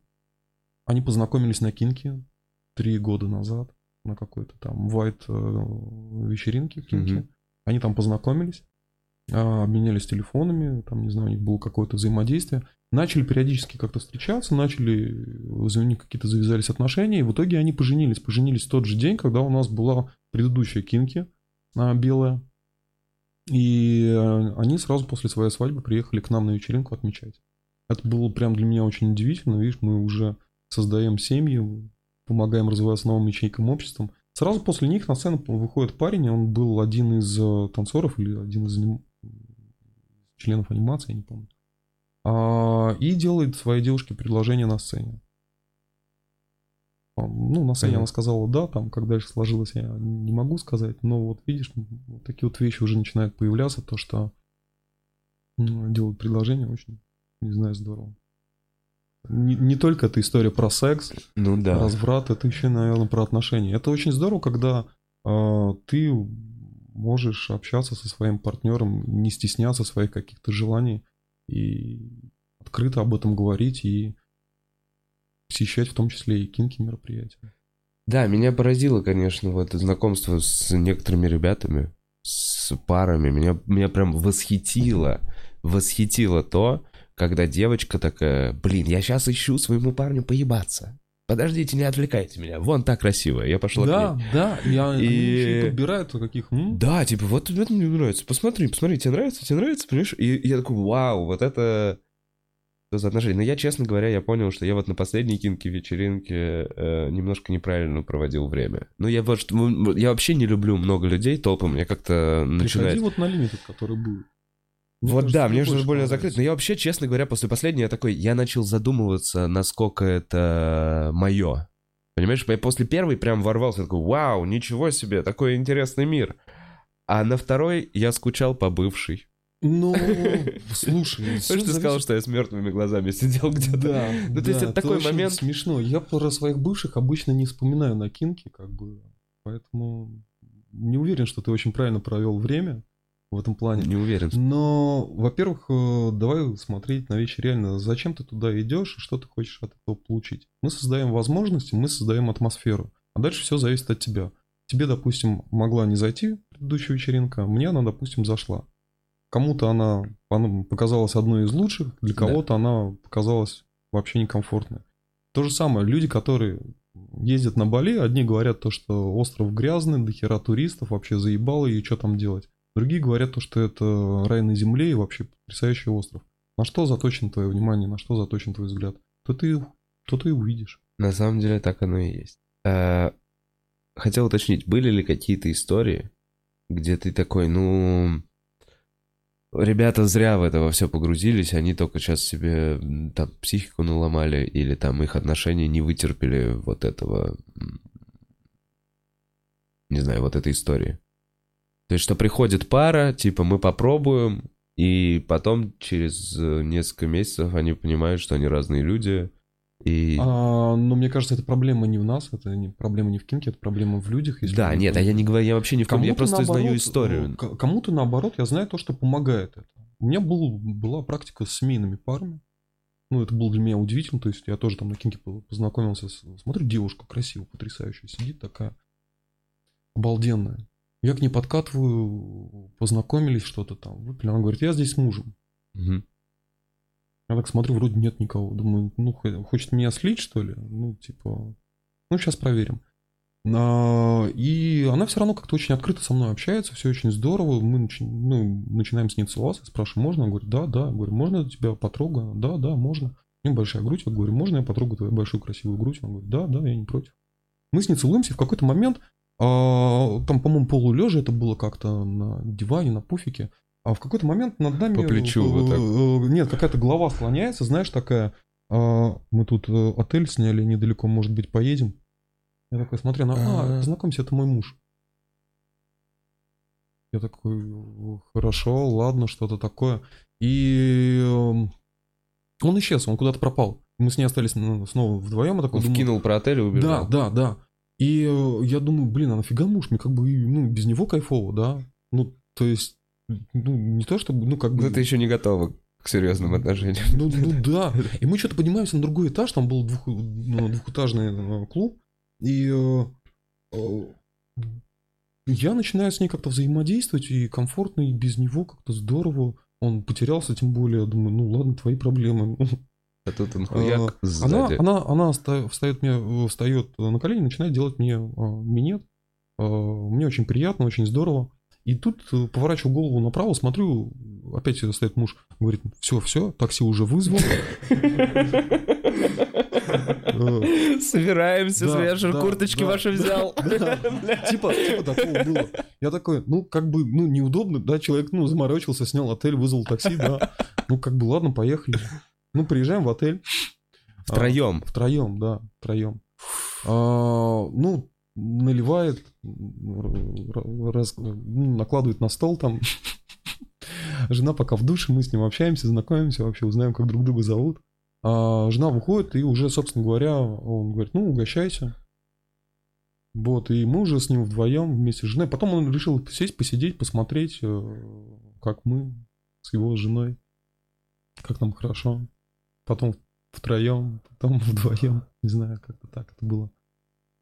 Они познакомились на Кинке три года назад на какой-то там white э, вечеринке Кинке. Mm-hmm. Они там познакомились, э, обменялись телефонами, там, не знаю, у них было какое-то взаимодействие. Начали периодически как-то встречаться, начали, у них какие-то завязались отношения, и в итоге они поженились. Поженились в тот же день, когда у нас была предыдущая Кинки э, белая. И э, они сразу после своей свадьбы приехали к нам на вечеринку отмечать. Это было прям для меня очень удивительно. Видишь, мы уже создаем семьи, помогаем развиваться новым ячейкам обществом. Сразу после них на сцену выходит парень, он был один из э, танцоров или один из членов анимации, я не помню. А, и делает своей девушке предложение на сцене. Ну, на сцене mm-hmm. она сказала да, там, как дальше сложилось, я не могу сказать, но вот видишь, вот такие вот вещи уже начинают появляться, то, что ну, делают предложение очень, не знаю, здорово. Не, не только эта история про секс, ну, да. разврат, это еще, наверное, про отношения. Это очень здорово, когда э, ты можешь общаться со своим партнером, не стесняться своих каких-то желаний и открыто об этом говорить и посещать в том числе и кинки мероприятия. Да, меня поразило, конечно, вот знакомство с некоторыми ребятами, с парами. Меня, меня прям восхитило, восхитило то, когда девочка такая, блин, я сейчас ищу своему парню поебаться. подождите, не отвлекайте меня, вон так красиво, я пошла Да, к ней. да, они И- подбирают каких... м? Да, типа, вот это мне нравится, посмотри, посмотри, тебе нравится, тебе нравится, понимаешь? И я такой, вау, вот это... Что за отношения? Но я, честно говоря, я понял, что я вот на последней кинке вечеринке э, немножко неправильно проводил время. Ну, я вот, я вообще не люблю много людей толпом, мне как-то. Приходи вот на лимит, который. Мне Вот кажется, да, мне же более закрыто. Но я вообще, честно говоря, после последней я такой, я начал задумываться, насколько это мое. Понимаешь, я после первой прям ворвался, такой, вау, ничего себе, такой интересный мир. А на второй я скучал по бывшей. Ну, слушай, всё Слышь, ты сказал, что я с мертвыми глазами сидел где-то. Да, Ну, то есть да, это такой момент- смешно. Я про своих бывших обычно не вспоминаю на кинке, как бы, поэтому не уверен, что ты очень правильно провел время в этом плане. Не уверен. Но, во-первых, э, давай смотреть на вещи реально. Зачем ты туда идешь и что ты хочешь от этого получить? Мы создаем возможности, мы создаем атмосферу. А дальше все зависит от тебя. Тебе, допустим, могла не зайти предыдущая вечеринка, мне она, допустим, зашла. Кому-то она, она показалась одной из лучших, для Да. кого-то она показалась вообще некомфортной. То же самое, люди, которые ездят на Бали, одни говорят то, что остров грязный, дохера туристов, вообще заебало и что там делать. Другие говорят то, что это рай на земле и вообще потрясающий остров. На что заточен твое внимание, на что заточен твой взгляд? То ты, то ты увидишь. На самом деле так оно и есть. Э, Хотел уточнить, были ли какие-то истории, где ты такой, ну, ребята зря в это во все погрузились, они только сейчас себе там психику наломали, или там их отношения не вытерпели вот этого, не знаю, вот этой истории. То есть, что приходит пара, типа, мы попробуем, и потом через э, несколько месяцев они понимают, что они разные люди, и... А, но мне кажется, это проблема не в нас, это не, проблема не в кинке, это проблема в людях. если Да, нет, а я не говорю, я вообще не в том, я просто знаю наоборот, историю. э, к- Кому-то наоборот, я знаю то, что помогает это. У меня был, была практика с семейными парами. Ну, это было для меня удивительно. То есть я тоже там на кинке по- познакомился. С... Смотрю, девушка красивая, потрясающая, сидит такая обалденная. Я к ней подкатываю, познакомились, что-то там. Выпили. Она говорит, я здесь с мужем. Мгм. Я так смотрю, вроде нет никого. Думаю, ну, хо- хочет меня слить, что ли? Ну, типа, ну, сейчас проверим. А, И она все равно как-то очень открыто со мной общается, все очень здорово. Мы начи- ну, начинаем с ней целоваться, спрашиваю, можно? Она говорит, да, да. Я говорю, можно я тебя потрогаю? Да, да, можно. У нее большая грудь. Я говорю, можно я потрогаю твою большую красивую грудь? Она говорит, да, да, я не против. Мы с ней целуемся, в какой-то момент, а, там, по-моему, полулежа это было как-то на диване, на пуфике, а в какой-то момент над нами... По плечу э, вот так. э, Нет, какая-то голова склоняется, знаешь, такая, а, мы тут э, отель сняли недалеко, может быть, поедем? Я такой смотрю, она, а, познакомься, это мой муж. Я такой, «Э, хорошо, ладно, что-то такое. И эм, он исчез, он куда-то пропал. Мы с ней остались ну, снова вдвоем. Я такой Он думаю, вкинул про отель и да, убежал. да, да. И э, я думаю, блин, а нафига муж? Мне как бы, и, ну, без него кайфово, да? Ну, то есть, ну, не то чтобы, ну, как бы... Но ты еще не готова к серьезным отношениям. Ну, ну да. И мы что-то поднимаемся на другой этаж, там был двух, ну, двухэтажный э, клуб, и э, э, я начинаю с ней как-то взаимодействовать, и комфортно, и без него как-то здорово. Он потерялся, тем более, я думаю, ну ладно, твои проблемы. А тут он А, хуяк Она, сзади. она, она вста- встает, мне, встает на колени, начинает делать мне а, минет. А, Мне очень приятно, очень здорово. И тут э, поворачиваю голову направо, смотрю, опять стоит муж, говорит, все, все, такси уже вызвал. Собираемся, да, курточки ваши взял. Типа, типа такого было. Я такой, ну, как бы, ну, неудобно, да, человек, ну, заморочился, снял отель, вызвал такси, да. Ну, как бы, ладно, поехали. Ну, приезжаем в отель. Втроем. Втроем, да, втроем. А, ну, наливает, раз- ну, накладывает на стол там. Жена пока в душе, мы с ним общаемся, знакомимся, вообще узнаем, как друг друга зовут. А жена выходит, и уже, собственно говоря, он говорит, ну, угощайся. Вот, и мы уже с ним вдвоем вместе с женой. Потом он решил сесть, посидеть, посмотреть, э, как мы с его женой, как нам хорошо. Потом втроем, потом вдвоем. Не знаю, как-то так это было.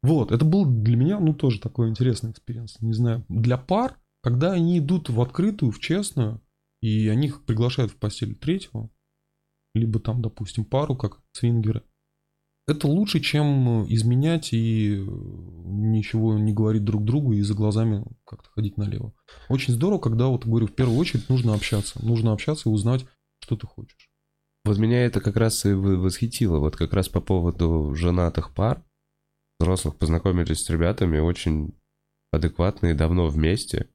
Вот, это был для меня, ну, тоже такой интересный experience. Не знаю, для пар, когда они идут в открытую, в честную, и они их приглашают в постель третьего, либо там, допустим, пару, как свингеры, это лучше, чем изменять и ничего не говорить друг другу и за глазами как-то ходить налево. Очень здорово, когда, вот говорю, в первую очередь нужно общаться. Нужно общаться и узнать, что ты хочешь. Вот меня это как раз и восхитило. Вот как раз по поводу женатых пар, взрослых познакомились с ребятами очень адекватные, давно вместе.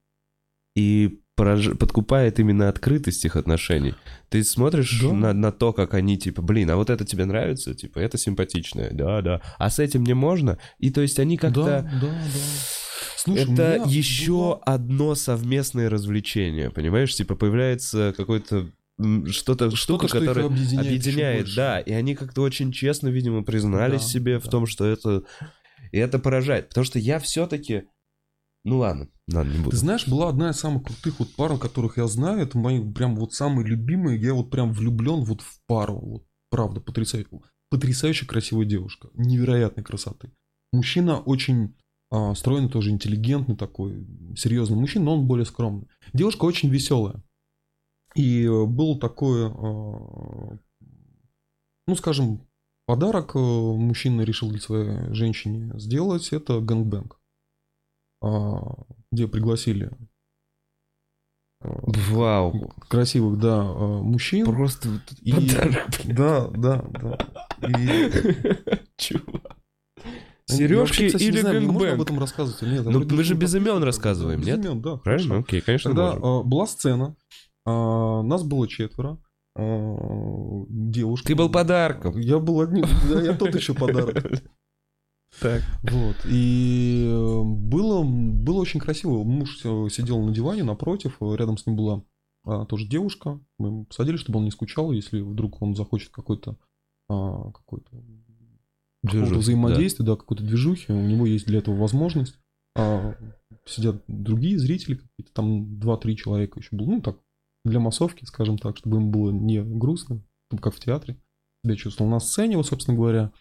И пораж... подкупает именно открытость их отношений. Ты смотришь да. на, на то, как они, типа, блин, а вот это тебе нравится? Типа, это симпатичное, да, да. А с этим не можно? И то есть они как-то... Да, да, да. Слушай, это еще было... одно совместное развлечение, понимаешь? Типа, появляется какой-то что-то, штука, что которая объединяет, объединяет да, и они как-то очень честно, видимо, признались да, себе да. в том, что это, и это поражает, потому что я все-таки, ну ладно, ладно, не буду. Ты знаешь, была одна из самых крутых вот пар, которых я знаю, это мои прям вот самые любимые, я вот прям влюблен вот в пару, вот правда, потрясающая, потрясающе красивая девушка, невероятной красоты. Мужчина очень а, стройный, тоже интеллигентный такой, серьезный мужчина, но он более скромный. Девушка очень веселая. И э, был такой, э, ну скажем, подарок э, мужчина решил для своей женщине сделать, это гэнгбэнг, а, где пригласили Вау. Красивых, да, мужчин. Просто и... подарок. Да, да, да. И... Чувак. Сережки вообще, или знаю, gangbang? об этом рассказывать или нет? Ну, мы же без имен рассказываем, без нет? Без имен, да. Правильно? Хорошо. Окей, конечно, Тогда можем. была сцена, а, нас было четверо. А, девушка. Ты был подарком. Я был одним. Я тот еще подарок. Так. Вот. И э, было, было очень красиво. Муж сидел на диване напротив, рядом с ним была а, тоже девушка. Мы ему посадили, чтобы он не скучал, если вдруг он захочет какой-то а, какой-то взаимодействия, да, да какой-то движухи. У него есть для этого возможность. А, сидят другие зрители, какие-то там 2-3 человека еще было. Ну, так, для массовки, скажем так, чтобы им было не грустно, как в театре себя чувствовал. На сцене, вот, собственно говоря,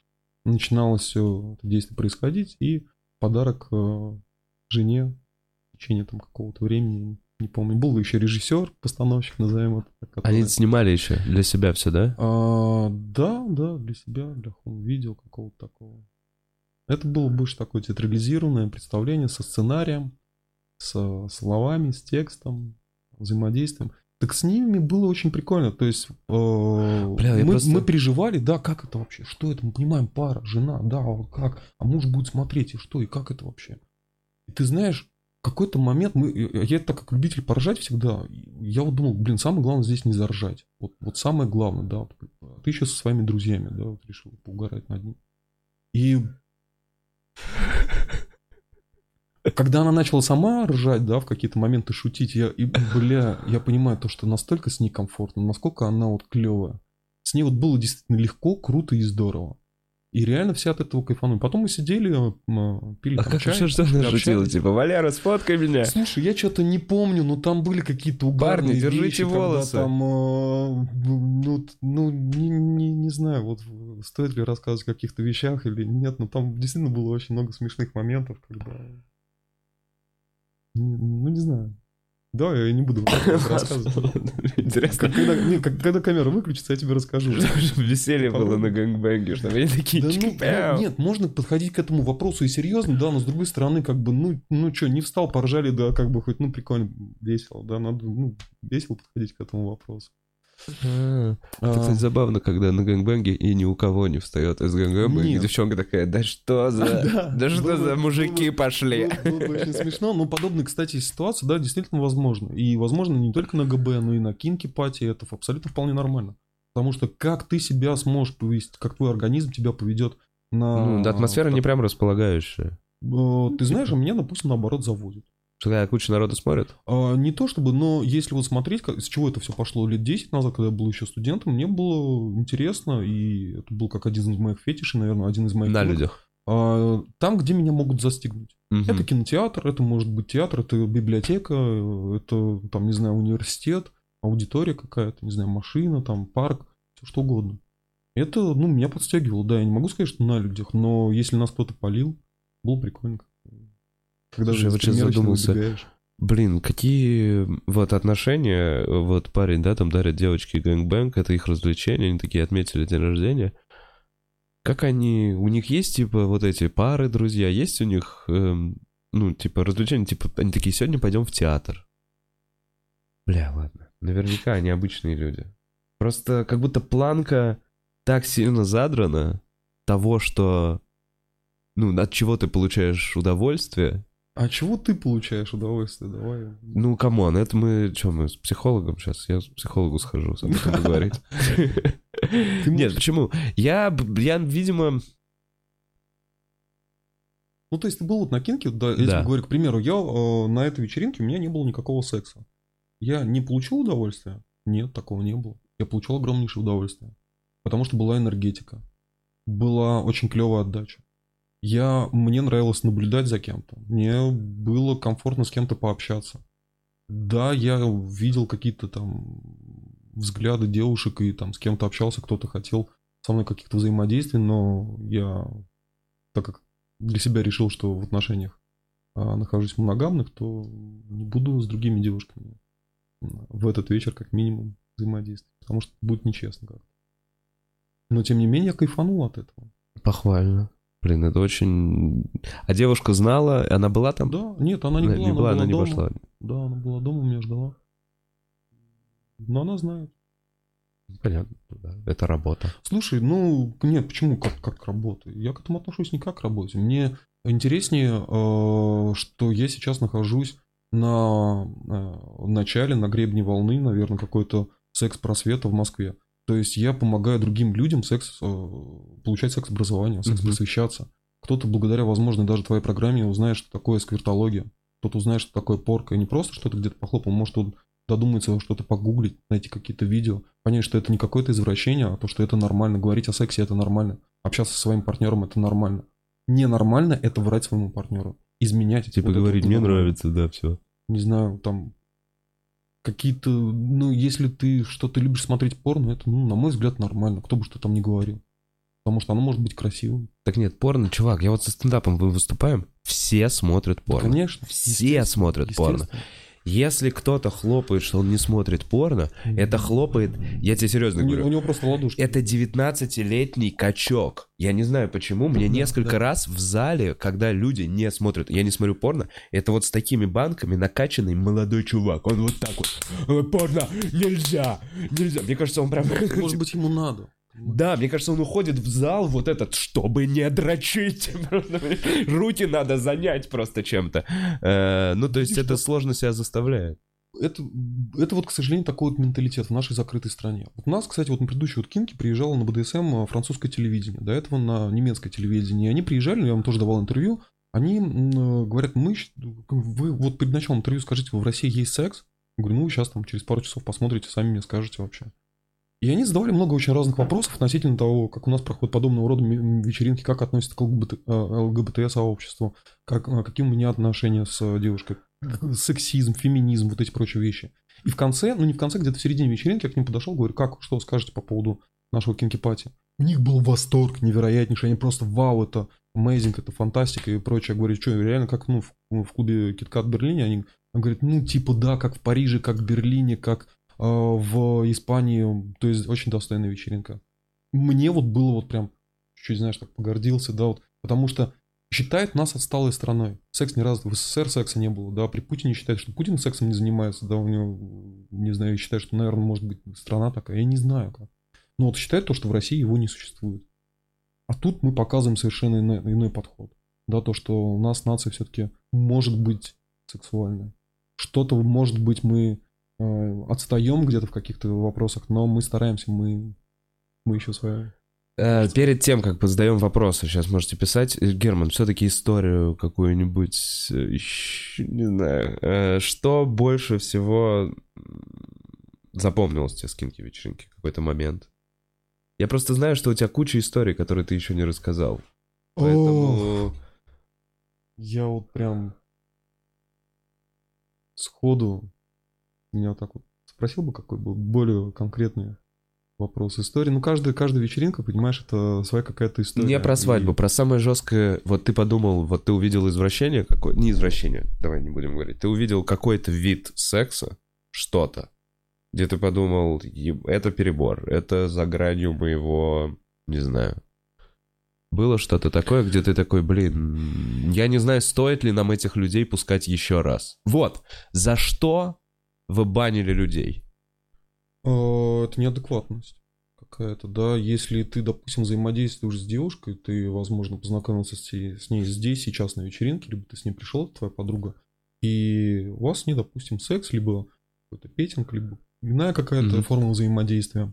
начиналось все это действие происходить, и подарок э, жене в течение там какого-то времени, не помню, был еще режиссер, постановщик, назовем это. Который... Они снимали еще для себя все, да? А, да, да, для себя, для видео какого-то такого. Это было больше такое театрализированное представление со сценарием, с словами, с текстом, взаимодействием. Так с ними было очень прикольно. То есть э, Бля, мы, просто... мы переживали, да, как это вообще, что это, мы понимаем, пара, жена, да, вот как, а муж будет смотреть, и что, и как это вообще. И ты знаешь, какой-то момент, мы, я так как любитель поржать всегда, я вот думал, блин, самое главное здесь не заржать. Вот, вот самое главное, да, вот, ты еще со своими друзьями, да, вот решил поугарать над ним. И когда она начала сама ржать, да, в какие-то моменты шутить, я, и, бля, я понимаю то, что настолько с ней комфортно, насколько она вот клевая. С ней вот было действительно легко, круто и здорово. И реально все от этого кайфанули. Потом мы сидели, пили а там как чай. Что, что она шутила? Типа, Валера, сфоткай меня. Слушай, я что-то не помню, но там были какие-то угарные Парни, держите вещи, волосы. Там, э, ну, ну не, не, не знаю, вот стоит ли рассказывать о каких-то вещах или нет, но там действительно было очень много смешных моментов, когда ну, не знаю. Да, я не буду рассказывать. Интересно. Когда, не, когда камера выключится, я тебе расскажу. Чтобы веселье было на гэнгбэнге, чтобы они такие... Да, ну, нет, можно подходить к этому вопросу и серьезно, да, но с другой стороны, как бы, ну, ну что, не встал, поржали, да, как бы хоть, ну, прикольно, весело, да, надо, ну, весело подходить к этому вопросу. А, это, кстати, забавно, когда на гэнгбэнге и ни у кого не встает из гэнгбэнга, и девчонка такая, да что за... Да что за мужики пошли? Было бы очень смешно, но подобные, кстати, ситуации, да, действительно возможно. И возможно не только на ГБ, но и на кинки пати, это абсолютно вполне нормально. Потому что как ты себя сможешь повести, как твой организм тебя поведет на... Ну, да, атмосфера не прям располагающая. Э, ты знаешь, а меня, допустим, наоборот, заводит. Что когда куча народу смотрит? А, не то чтобы, но если вот смотреть, как, с чего это все пошло лет 10 назад, когда я был еще студентом, мне было интересно, и это был как один из моих фетишей, наверное, один из моих... На людях. А, там, где меня могут застигнуть. Угу. Это кинотеатр, это может быть театр, это библиотека, это, там, не знаю, университет, аудитория какая-то, не знаю, машина, там, парк, все что угодно. Это, ну, меня подстегивало, да, я не могу сказать, что на людях, но если нас кто-то палил, было прикольно. Когда же вот сейчас задумался. Блин, какие вот отношения, вот парень, да, там дарит девочке gangbang, это их развлечение, они такие отметили день рождения. как они, у них есть, типа, вот эти пары, друзья, есть у них, эм, ну, типа, развлечения, типа, они такие, сегодня пойдем в театр. Бля, ладно. Наверняка они обычные люди. Просто как будто планка так сильно задрана того, что, ну, от чего ты получаешь удовольствие. А чего ты получаешь удовольствие? Давай. Ну, come on, это мы, что, мы с психологом сейчас? Я с психологу схожу, с об этом поговорить. Нет, почему? Я, я, видимо, Ну, то есть ты был вот на kinky, да, если Да. говорю, к примеру, я э, на этой вечеринке, у меня не было никакого секса. Я не получил удовольствия? Нет, такого не было. Я получил огромнейшее удовольствие. Потому что была энергетика. Была очень клевая отдача. Я, мне нравилось наблюдать за кем-то. Мне было комфортно с кем-то пообщаться. Да, я видел какие-то там взгляды девушек и там с кем-то общался, кто-то хотел со мной каких-то взаимодействий, но я, так как для себя решил, что в отношениях а, нахожусь моногамных, то не буду с другими девушками в этот вечер как минимум взаимодействовать, потому что будет нечестно как-то. Но тем не менее я кайфанул от этого. похвально. Блин, это очень... А девушка знала, она была там? Да, нет, она не Не была, была, она, она не дома. пошла. Да, она была дома, меня ждала. Но она знает. Понятно, да. Это работа. Слушай, ну, нет, почему как, как к работе? Я к этому отношусь не как к работе. Мне интереснее, э, что я сейчас нахожусь на э, начале, на гребне волны, наверное, какой-то секс-просвета в Москве. То есть я помогаю другим людям секс, э, получать секс-образование, секс-просвещаться. Кто-то благодаря, возможно, даже твоей программе узнает, что такое сквертология. Кто-то узнает, что такое порка. И не просто что-то где-то похлопал, может, он додумается что-то погуглить, найти какие-то видео, понять, что это не какое-то извращение, а то, что это нормально. Говорить о сексе это нормально. Общаться со своим партнером это нормально. Ненормально это врать своему партнеру. Изменять. Типа Вот говорить, мне нормально. нравится, да, все. Не знаю, там какие-то, ну, если ты что-то любишь смотреть порно, это, ну, на мой взгляд, нормально. Кто бы что там ни говорил. Потому что оно может быть красивым. Так нет, порно, чувак, я вот со стендапом вы выступаем, все смотрят порно. Конечно. Все смотрят порно. Если кто-то хлопает, что он не смотрит порно, это хлопает, я тебе серьезно У говорю, у него просто ладошки. это 19-летний качок. Я не знаю почему, мне Да, несколько да. раз в зале, когда люди не смотрят, я не смотрю порно, это вот с такими банками накачанный молодой чувак. Он вот так вот, «Э, порно, нельзя, нельзя. Мне кажется, он прям... Может быть, ему надо. Да, мне кажется, он уходит в зал вот этот, чтобы не дрочить. Руки надо занять просто чем-то. Э, Ну, то есть это сложно себя заставляет. Это, это вот, к сожалению, такой вот менталитет в нашей закрытой стране. Вот у нас, кстати, вот на предыдущей вот кинке приезжало на БДСМ французское телевидение, до этого на немецкое телевидение. Они приезжали, я вам тоже давал интервью, они э, говорят, мы, вы вот перед началом интервью скажите, в России есть секс? Я говорю, ну вы сейчас там через пару часов посмотрите, сами мне скажете вообще. И они задавали много очень разных вопросов относительно того, как у нас проходят подобного рода вечеринки, как относятся к ЛГБТ, э, ЛГБТ-сообществу, как, э, какие у меня отношения с девушкой, сексизм, феминизм, вот эти прочие вещи. И в конце, ну не в конце, где-то в середине вечеринки я к ним подошел, говорю, как, что скажете по поводу нашего кинки-пати? У них был восторг невероятнейший, они просто вау, это amazing, это фантастика и прочее. Я говорю, что, реально как, ну, в, в клубе KitKat в Берлине, они говорят, ну, типа, да, как в Париже, как в Берлине, как в Испании, то есть очень достойная вечеринка. Мне вот было вот прям, чуть знаешь, так погордился, да, вот, потому что считает нас отсталой страной. Секс ни разу, в СССР секса не было, да, при Путине считает, что Путин сексом не занимается, да, у него, не знаю, считает, что, наверное, может быть страна такая, я не знаю как. Но вот считает то, что в России его не существует. А тут мы показываем совершенно иной, иной подход. Да, то, что у нас нация все-таки может быть сексуальной. Что-то, может быть, мы э, отстаем где-то в каких-то вопросах, но мы стараемся, мы, мы еще своя. Э, Перед тем, как задаем вопросы, сейчас можете писать. Э, Герман, все-таки историю какую-нибудь, э, не знаю, э, что больше всего запомнилось тебе с кинки вечеринки, какой-то момент? Я просто знаю, что у тебя куча историй, которые ты еще не рассказал. Поэтому... Я вот прям сходу меня вот так вот спросил бы, какой бы более конкретный вопрос истории. Ну, каждая, каждая вечеринка, понимаешь, это своя какая-то история. Не про свадьбу, И- про самое жесткое. Вот ты подумал, вот ты увидел извращение какое Не извращение, давай не будем говорить. Ты увидел какой-то вид секса, что-то, где ты подумал, «Еб- это перебор, это за гранью моего, не знаю. Было что-то такое, где ты такой, блин, я не знаю, стоит ли нам этих людей пускать еще раз. Вот, за что вы банили людей? А, Это неадекватность какая-то, да. Если ты, допустим, взаимодействуешь с девушкой, ты, возможно, познакомился с ней, с ней здесь, сейчас на вечеринке, либо ты с ней пришел, твоя подруга, и у вас не, допустим, секс, либо какой-то петинг, либо иная какая-то Мгм. форма взаимодействия.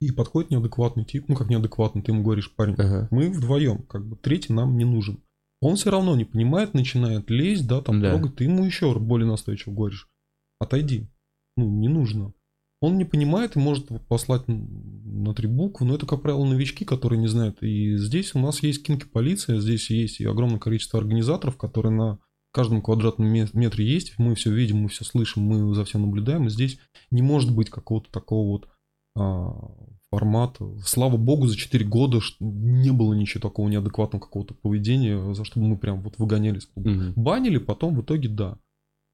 И подходит неадекватный тип, ну как неадекватный, ты ему говоришь, парень, Ага. мы вдвоем, как бы третий нам не нужен. Он все равно не понимает, начинает лезть, да, там Да. трогать, ты ему еще более настойчиво говоришь, отойди, ну не нужно. Он не понимает и может послать на три буквы, но это, как правило, новички, которые не знают. И здесь у нас есть кинки полиция, здесь есть и огромное количество организаторов, которые на каждом квадратном ме- метре есть. Мы все видим, мы все слышим, мы за всем наблюдаем. И здесь не может быть какого-то такого вот а, формата. Слава богу, за 4 года не было ничего такого неадекватного какого-то поведения, за что бы мы прям вот выгоняли из клуба. Мгм. Банили, потом в итоге да.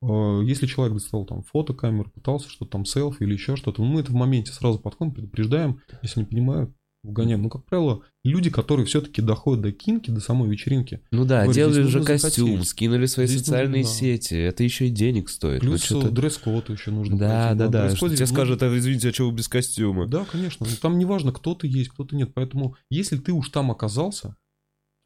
Э, Если человек достал там фотокамеру, пытался что-то там селфи или еще что-то, ну, мы это в моменте сразу подходим, предупреждаем, если не понимают, вгоняем. Ну, как правило, люди, которые все-таки доходят до кинки, до самой вечеринки, Ну да, Говорю, делали здесь же нужно костюм, захотеть. скинули свои Здесь социальные нужно, да. сети, это еще и денег стоит. Ну, плюс что-то- э, дресс-код еще нужно. Да, пройти. да, да. дресс-коде, Тебе ну, скажут, а извините, а что вы без костюма? Да, конечно. Ну, Там неважно, кто ты есть, кто ты нет. Поэтому, если ты уж там оказался,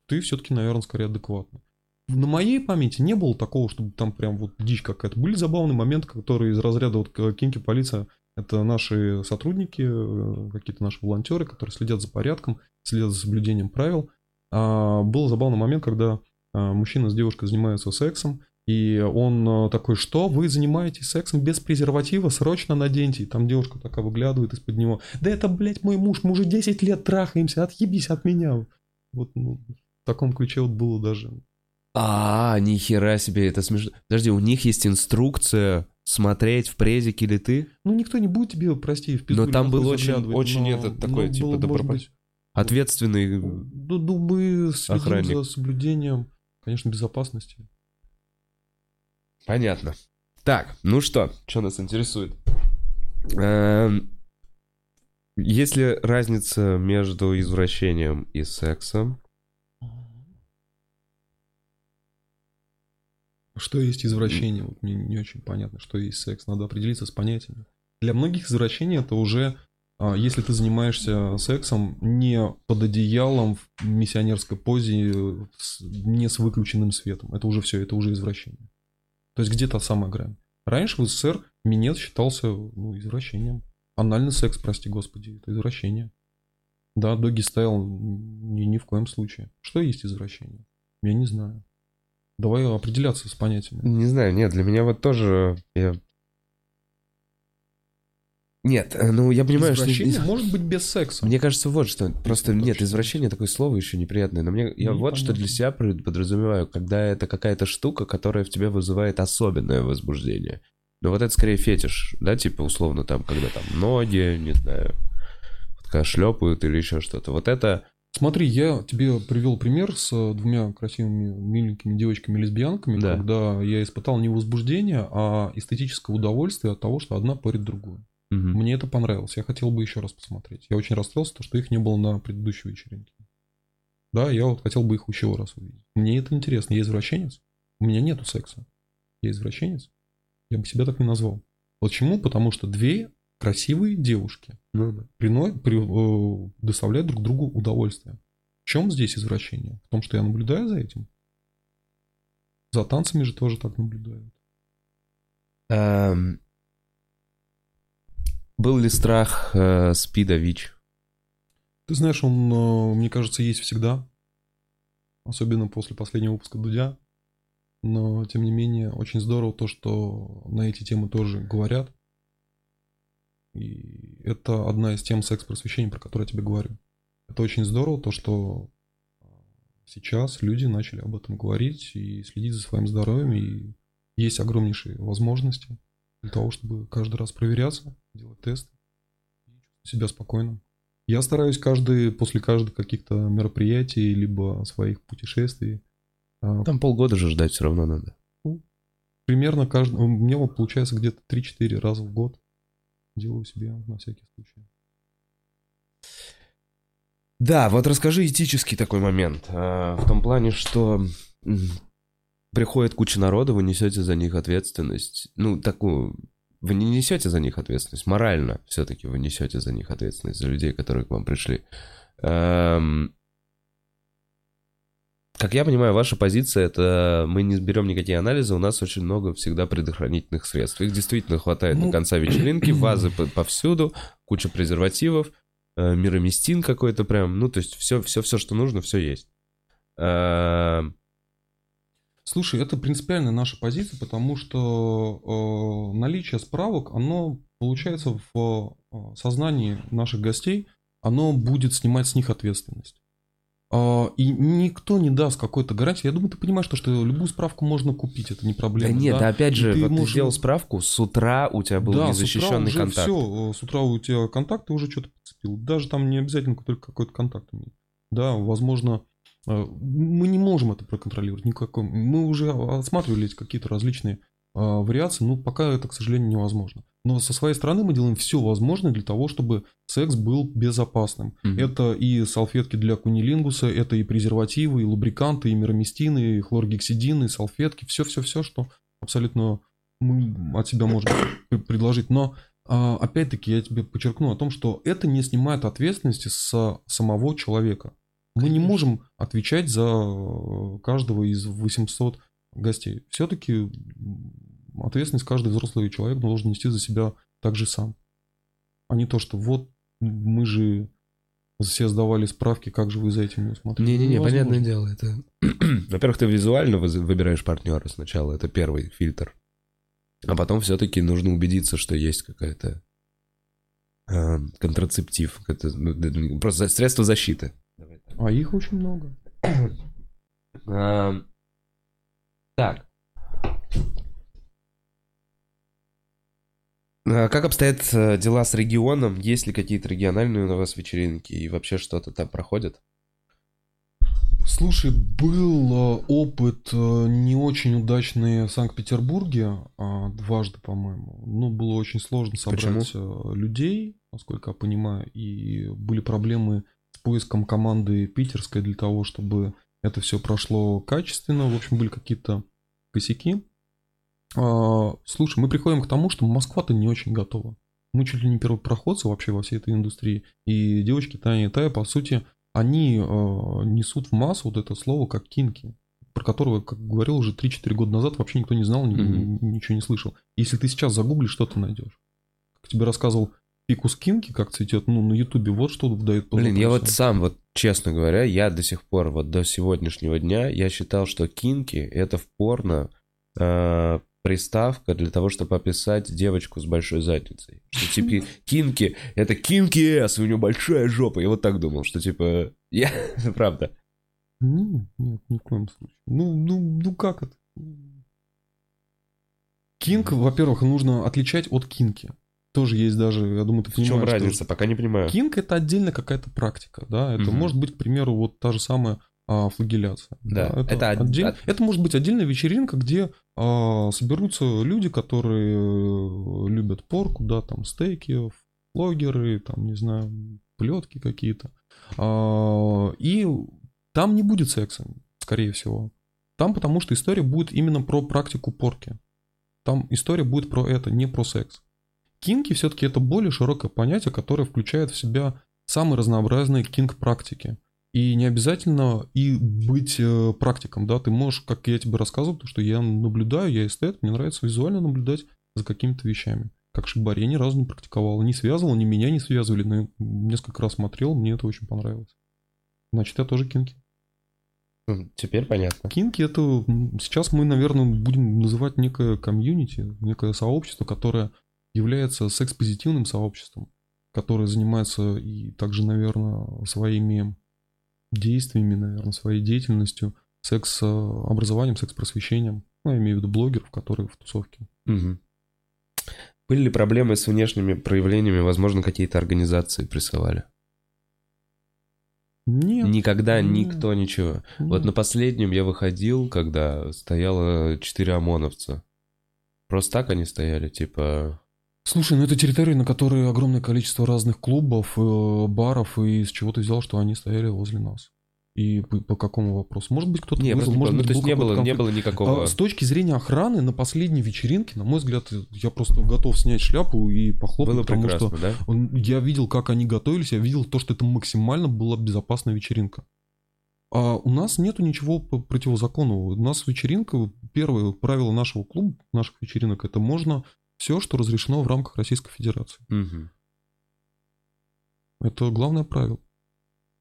ты все-таки, наверное, скорее адекватный. На моей памяти не было такого, чтобы там прям вот дичь какая-то. Были забавные моменты, которые из разряда вот э, кинки полиция. Это наши сотрудники, э, какие-то наши волонтеры, которые следят за порядком, следят за соблюдением правил. А, был забавный момент, когда а, мужчина с девушкой занимаются сексом, и он э, такой, что вы занимаетесь сексом без презерватива, срочно наденьте. И там девушка такая выглядывает из-под него. Да это, блядь, мой муж, мы уже 10 лет трахаемся, отъебись от меня. Вот ну, в таком ключе вот было даже. А, нихера себе, это смешно. Подожди, у них есть инструкция смотреть в презик или ты? Ну, никто не будет тебе, прости, в пизду Но там был очень- очень но- этот такой, но типа, было, добропо- быть, Ответственный... Ну, ну, мы следим Охранник. за соблюдением, конечно, безопасности. Понятно. Так, ну что, что нас интересует? Эм, Есть ли разница между извращением и сексом? Что есть извращение? Вот мне не очень понятно, что есть секс. Надо определиться с понятиями. Для многих извращение это уже, а, если ты занимаешься сексом не под одеялом в миссионерской позе, не с выключенным светом. Это уже все, это уже извращение. То есть где та самая грань? Раньше в СССР минет считался ну, извращением. Анальный секс, прости господи, это извращение. Да, доги стайл ни, ни в коем случае. Что есть извращение? Я не знаю. Давай определяться с понятиями. Не знаю, нет, для меня вот тоже... я- Нет, э, ну я понимаю, что... Извращение может быть без секса. Мне кажется, вот что. Просто так нет, извращение такое слово еще неприятное. Но мне я вот что Непонятно. для себя подразумеваю, когда это какая-то штука, которая в тебе вызывает особенное возбуждение. Но вот это скорее фетиш, да, типа условно там, когда там ноги, не знаю, вот когда шлепают или еще что-то. Вот это Смотри, я тебе привел пример с э, двумя красивыми, миленькими девочками-лесбиянками, Да. когда я испытал не возбуждение, а эстетическое удовольствие от того, что одна порит другую. мгм. Мне это понравилось. Я хотел бы еще раз посмотреть. Я очень расстроился, то, что их не было на предыдущей вечеринке. Да, я вот хотел бы их еще раз увидеть. Мне это интересно. Я извращенец. У меня нету секса. Я извращенец. Я бы себя так не назвал. Почему? Потому что две красивые девушки да. прино- при- э, доставляют друг другу удовольствие. В чем здесь извращение? В том, что я наблюдаю за этим? За танцами же тоже так наблюдают. Эм, Был ли страх э, СПИДа ВИЧ? Ты знаешь, он, э, мне кажется, есть всегда. Особенно после последнего выпуска Дудя. Но, тем не менее, очень здорово то, что на эти темы тоже говорят. И это одна из тем секс-просвещения, про которую я тебе говорю. Это очень здорово, то, что сейчас люди начали об этом говорить и следить за своим здоровьем. И есть огромнейшие возможности для того, чтобы каждый раз проверяться, делать тесты и чувствовать себя спокойно. Я стараюсь каждый, после каждых каких-то мероприятий, либо своих путешествий, а, Там полгода же ждать все равно надо. примерно каждый, у меня вот получается где-то 3-4 раза в год делаю себе на всякий случай. Да, вот расскажи этический такой момент. а, В том плане, что приходит куча народа, вы несете за них ответственность. Ну, такую... Вы не несете за них ответственность. Морально все-таки вы несете за них ответственность, за людей, которые к вам пришли. Эм, Как я понимаю, ваша позиция это мы не берем никакие анализы, у нас очень много всегда предохранительных средств. Их действительно хватает Ну, до конца вечеринки, вазы по- повсюду, куча презервативов, э, мироместин какой-то прям, ну то есть все, все, все, что нужно, все есть. Эм, Слушай, это принципиальная наша позиция, потому что э, наличие справок, оно получается в э, сознании наших гостей, оно будет снимать с них ответственность. А, и никто не даст какой-то гарантии. Я думаю, ты понимаешь, то, что любую справку можно купить, это не Да проблема. нет, да опять И же, ты вот ты можешь- сделал справку, с утра у тебя был да, незащищенный с утра контакт. Все, с утра у тебя контакт, ты уже что-то подцепил. Даже там не обязательно только какой-то контакт иметь. Да, возможно, э, мы не можем это проконтролировать никакой. Мы уже осматривали какие-то различные э, вариации, но пока это, к сожалению, невозможно. Но со своей стороны мы делаем все возможное для того, чтобы секс был безопасным. Мгм. Это и салфетки для кунилингуса, это и презервативы, и лубриканты, и мироместины, и хлоргексидины, и салфетки, все-все-все, что абсолютно мы от себя можем пр- предложить. Но а, опять-таки я тебе подчеркну о том, что это не снимает ответственности с самого человека. Мы не можем отвечать за э, каждого из 800 гостей. Все-таки ответственность каждый взрослый человек должен нести за себя также сам. А не то, что вот мы же все сдавали справки, как же вы за этим не усмотрели. Не-не-не, понятное дело, это... Во-первых, ты визуально выбираешь партнера сначала, это первый фильтр. А потом все-таки нужно убедиться, что есть какая-то э, контрацептив, это, ну, просто средство защиты. А их очень много. А, Так. Как обстоят э, дела с регионом? Есть ли какие-то региональные у вас вечеринки и вообще что-то там проходит? Слушай, был э, опыт э, не очень удачный в Санкт-Петербурге, а, дважды, по-моему. Ну, было очень сложно собрать э, людей, насколько я понимаю, и были проблемы с поиском команды питерской для того, чтобы это все прошло качественно. В общем, были какие-то косяки. А, Слушай, мы приходим к тому, что Москва-то не очень готова. Мы чуть ли не первопроходцы вообще во всей этой индустрии. И девочки Таня и Тая, по сути, они э, несут в массу вот это слово как кинки, про которого, как говорил уже 3-4 года назад, вообще никто не знал, ни- ничего не слышал. Если ты сейчас загуглишь, что ты найдешь? Как тебе рассказывал фикус кинки, как цветет, ну, на ютубе, вот что дает Блин, я вот сам, вот честно говоря, я до сих пор, вот до сегодняшнего дня, я считал, что кинки это в порно э, приставка для того, чтобы описать девочку с большой задницей. Что типа кинки, это кинки эс, у нее большая жопа. Я вот так думал, что типа, я, правда. Нет, нет, ни в коем случае. Ну, ну, ну как это? Кинг, во-первых, нужно отличать от кинки. Тоже есть даже, я думаю, ты В чем понимаешь, что разница? Пока не понимаю. Кинг это отдельно какая-то практика, да. Это Мгм. может быть, к примеру, вот та же самая а, флагеляция. Да, это, это од- отдель- от- это может быть отдельная вечеринка, где а, соберутся люди, которые э, любят порку, да, там стейки, флогеры, там, не знаю, плетки какие-то. А, и там не будет секса, скорее всего. Там потому что история будет именно про практику порки. Там история будет про это, не про секс. Кинки все-таки это более широкое понятие, которое включает в себя самые разнообразные кинг-практики. И не обязательно и быть э, практиком, да, ты можешь, как я тебе рассказывал, потому что я наблюдаю, я эстет, мне нравится визуально наблюдать за какими-то вещами. Как шибари, я ни разу не практиковал, не связывал, ни меня не связывали, но я несколько раз смотрел, мне это очень понравилось. Значит, я тоже кинки. М, Теперь понятно. Кинки это сейчас мы, наверное, будем называть некое комьюнити, некое сообщество, которое является секс-позитивным сообществом, которое занимается и также, наверное, своими действиями, наверное, своей деятельностью, секс-образованием, секс-просвещением. Ну, я имею в виду блогеров, которые в тусовке. Мгм. Были ли проблемы с внешними проявлениями? Возможно, какие-то организации присылали? Нет. Никогда Нет. никто ничего. Вот нет. на последнем я выходил, когда стояло четыре ОМОНовца. Просто так они стояли, типа... Слушай, ну это территория, на которой огромное количество разных клубов, э, баров, и с чего ты взял, что они стояли возле нас? И по, по какому вопросу? Может быть, кто-то Не, вызвал, может ну, быть, то есть не было, какой-то не конфликт. было никакого... А, С точки зрения охраны на последней вечеринке, на мой взгляд, я просто готов снять шляпу и похлопать, Было потому что да? он- я видел, как они готовились, я видел то, что это максимально была безопасная вечеринка. А у нас нету ничего противозаконного. У нас вечеринка, первое правило нашего клуба, наших вечеринок, это можно все, что разрешено в рамках Российской Федерации. Мгм. Это главное правило.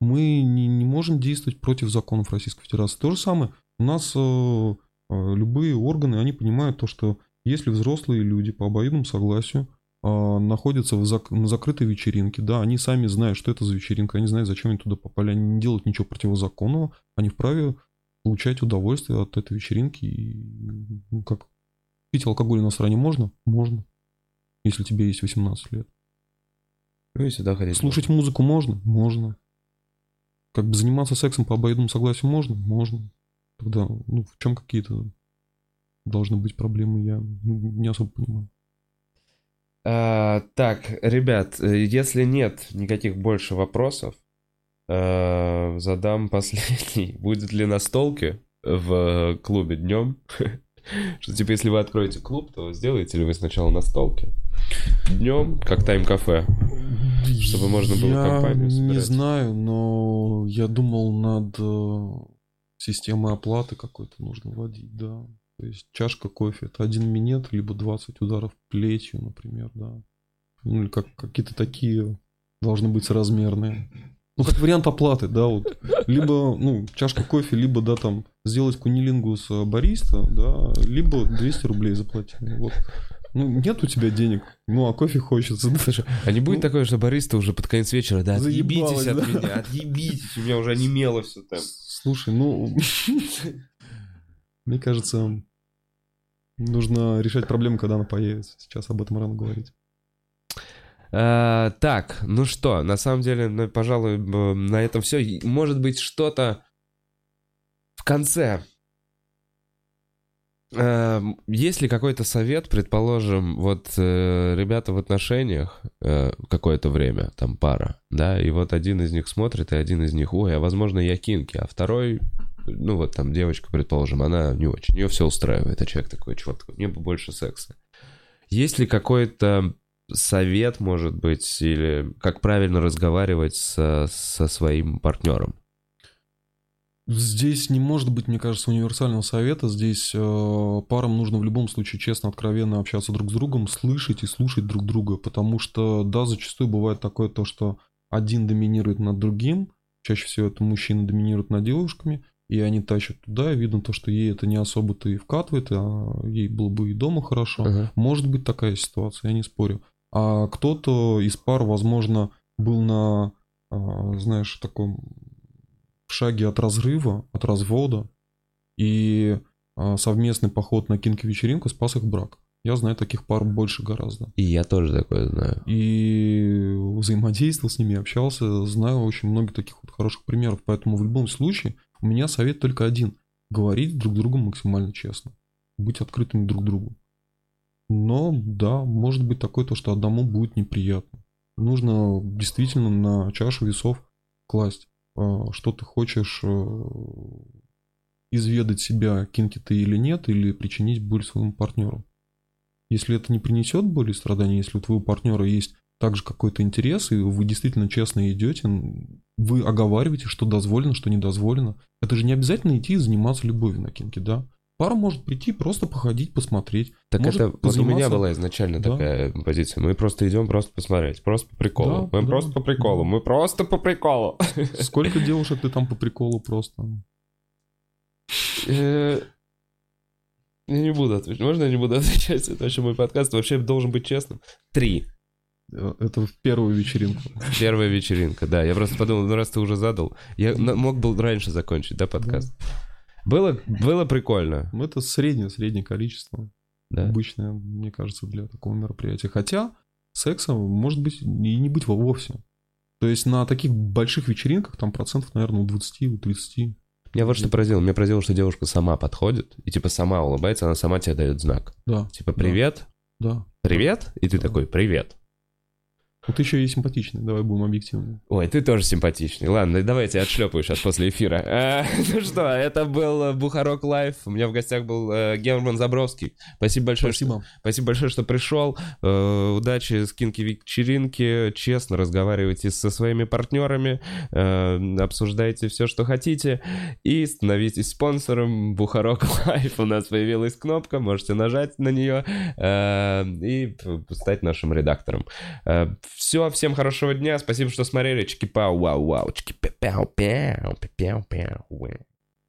Мы не, не можем действовать против законов Российской Федерации. То же самое, у нас э, э, любые органы, они понимают то, что если взрослые люди по обоюдному согласию э, находятся в зак- на закрытой вечеринке, да, они сами знают, что это за вечеринка, они знают, зачем они туда попали, они не делают ничего противозаконного, они вправе получать удовольствие от этой вечеринки. И, ну, как пить алкоголь на стране можно? Можно. Если тебе есть 18 лет. Ну и сюда ходить. Слушать музыку можно? Можно. Как бы заниматься сексом по обоюдному согласию можно? Можно. Тогда, ну, в чем какие-то должны быть проблемы, я ну, не особо понимаю. А, так, ребят, э, если нет никаких больше вопросов, э, задам последний. Будет ли настолки в клубе днем? Что типа, если вы откроете клуб, то сделаете ли вы сначала настолки? Днем, как тайм-кафе. Чтобы можно было я компанию не собирать. знаю, но я думал над э, системой оплаты какой-то нужно вводить, да. То есть чашка кофе это один минет, либо 20 ударов плетью, например, да. Ну или как какие-то такие должны быть соразмерные. Ну, как вариант оплаты, да, вот. Либо, ну, чашка кофе, либо, да, там, сделать кунилингус бариста, да, либо 200 рублей заплатить. Вот. Ну, нет у тебя денег, ну, а кофе хочется. да. А не будет Ну, такое, что бариста уже под конец вечера, да, отъебитесь Заебалось, от да. меня, отъебитесь, у меня уже онемело все там. Слушай, ну, мне кажется, нужно решать проблему, когда она появится. Сейчас об этом рано говорить. А, так, ну что, на самом деле, ну, пожалуй, на этом все. Может быть, что-то в конце. Эм, Есть ли какой-то совет, предположим, вот э, ребята в отношениях э, какое-то время, там пара, да, и вот один из них смотрит, и один из них, ой, а возможно я кинки, а второй, ну вот там девочка, предположим, она не очень, ее все устраивает, а человек такой, чувак, такой, мне бы больше секса. Есть ли какой-то совет, может быть, или как правильно разговаривать со, со своим партнером? Здесь не может быть, мне кажется, универсального совета. Здесь э, парам нужно в любом случае честно, откровенно общаться друг с другом, слышать и слушать друг друга, потому что, да, зачастую бывает такое то, что один доминирует над другим, чаще всего это мужчина доминирует над девушками, и они тащат туда, и видно то, что ей это не особо-то и вкатывает, а ей было бы и дома хорошо. Ага. Может быть такая ситуация, я не спорю. А кто-то из пар, возможно, был на, а, знаешь, таком шаге от разрыва, от развода, и а, совместный поход на кинки-вечеринку спас их брак. Я знаю таких пар больше гораздо. И я тоже такое знаю. И взаимодействовал с ними, общался, знаю очень много таких вот хороших примеров. Поэтому в любом случае у меня совет только один. Говорить друг с другом максимально честно. Быть открытыми друг другу. Но да, может быть такое то, что одному будет неприятно. Нужно действительно на чашу весов класть, а, что ты хочешь э, изведать себя, кинки ты или нет, или причинить боль своему партнеру. Если это не принесет боли и страданий, если у твоего партнера есть также какой-то интерес, и вы действительно честно идете, вы оговариваете, что дозволено, что не дозволено. Это же не обязательно идти и заниматься любовью на кинке, да? Пара может прийти, просто походить, посмотреть. Так Может это вот у меня была изначально Да. такая позиция. Мы просто идем просто посмотреть, просто по приколу. Да, мы да, просто по приколу, да. мы просто по приколу. Сколько девушек ты там по приколу просто? Э, Я не буду отвечать. Можно я не буду отвечать? Это вообще мой подкаст вообще должен быть честным. Три. Э, Это в первую вечеринку. Первая вечеринка, да. Я просто подумал, ну раз ты уже задал, я мог бы раньше закончить, да, подкаст? Было, было прикольно, Это среднее, среднее количество. да. Обычное, мне кажется, для такого мероприятия. Хотя секса может быть и не быть вовсе. То есть на таких больших вечеринках там процентов, наверное, у 20, у 30. Меня вот что поразило. Меня поразило, что девушка сама подходит и типа сама улыбается, она сама тебе дает знак. Да. Типа, привет, Да. Привет? И ты такой, привет. Ну ты еще и симпатичный, давай будем объективны. Ой, ты тоже симпатичный. Ладно, давайте отшлепаю сейчас после эфира. А, ну что, это был Бухарог Live. У меня в гостях был э, Герман Забровский. Спасибо большое. Спасибо. Что, спасибо большое, что пришел. Э, удачи с kinky вечеринки. Честно разговаривайте со своими партнерами. Э, обсуждайте все, что хотите. И становитесь спонсором Бухарог Live. У нас появилась кнопка. Можете нажать на нее э, и стать нашим редактором. Э, все, всем хорошего дня. Спасибо, что смотрели. Чики-пау, вау, вау, чики-пау,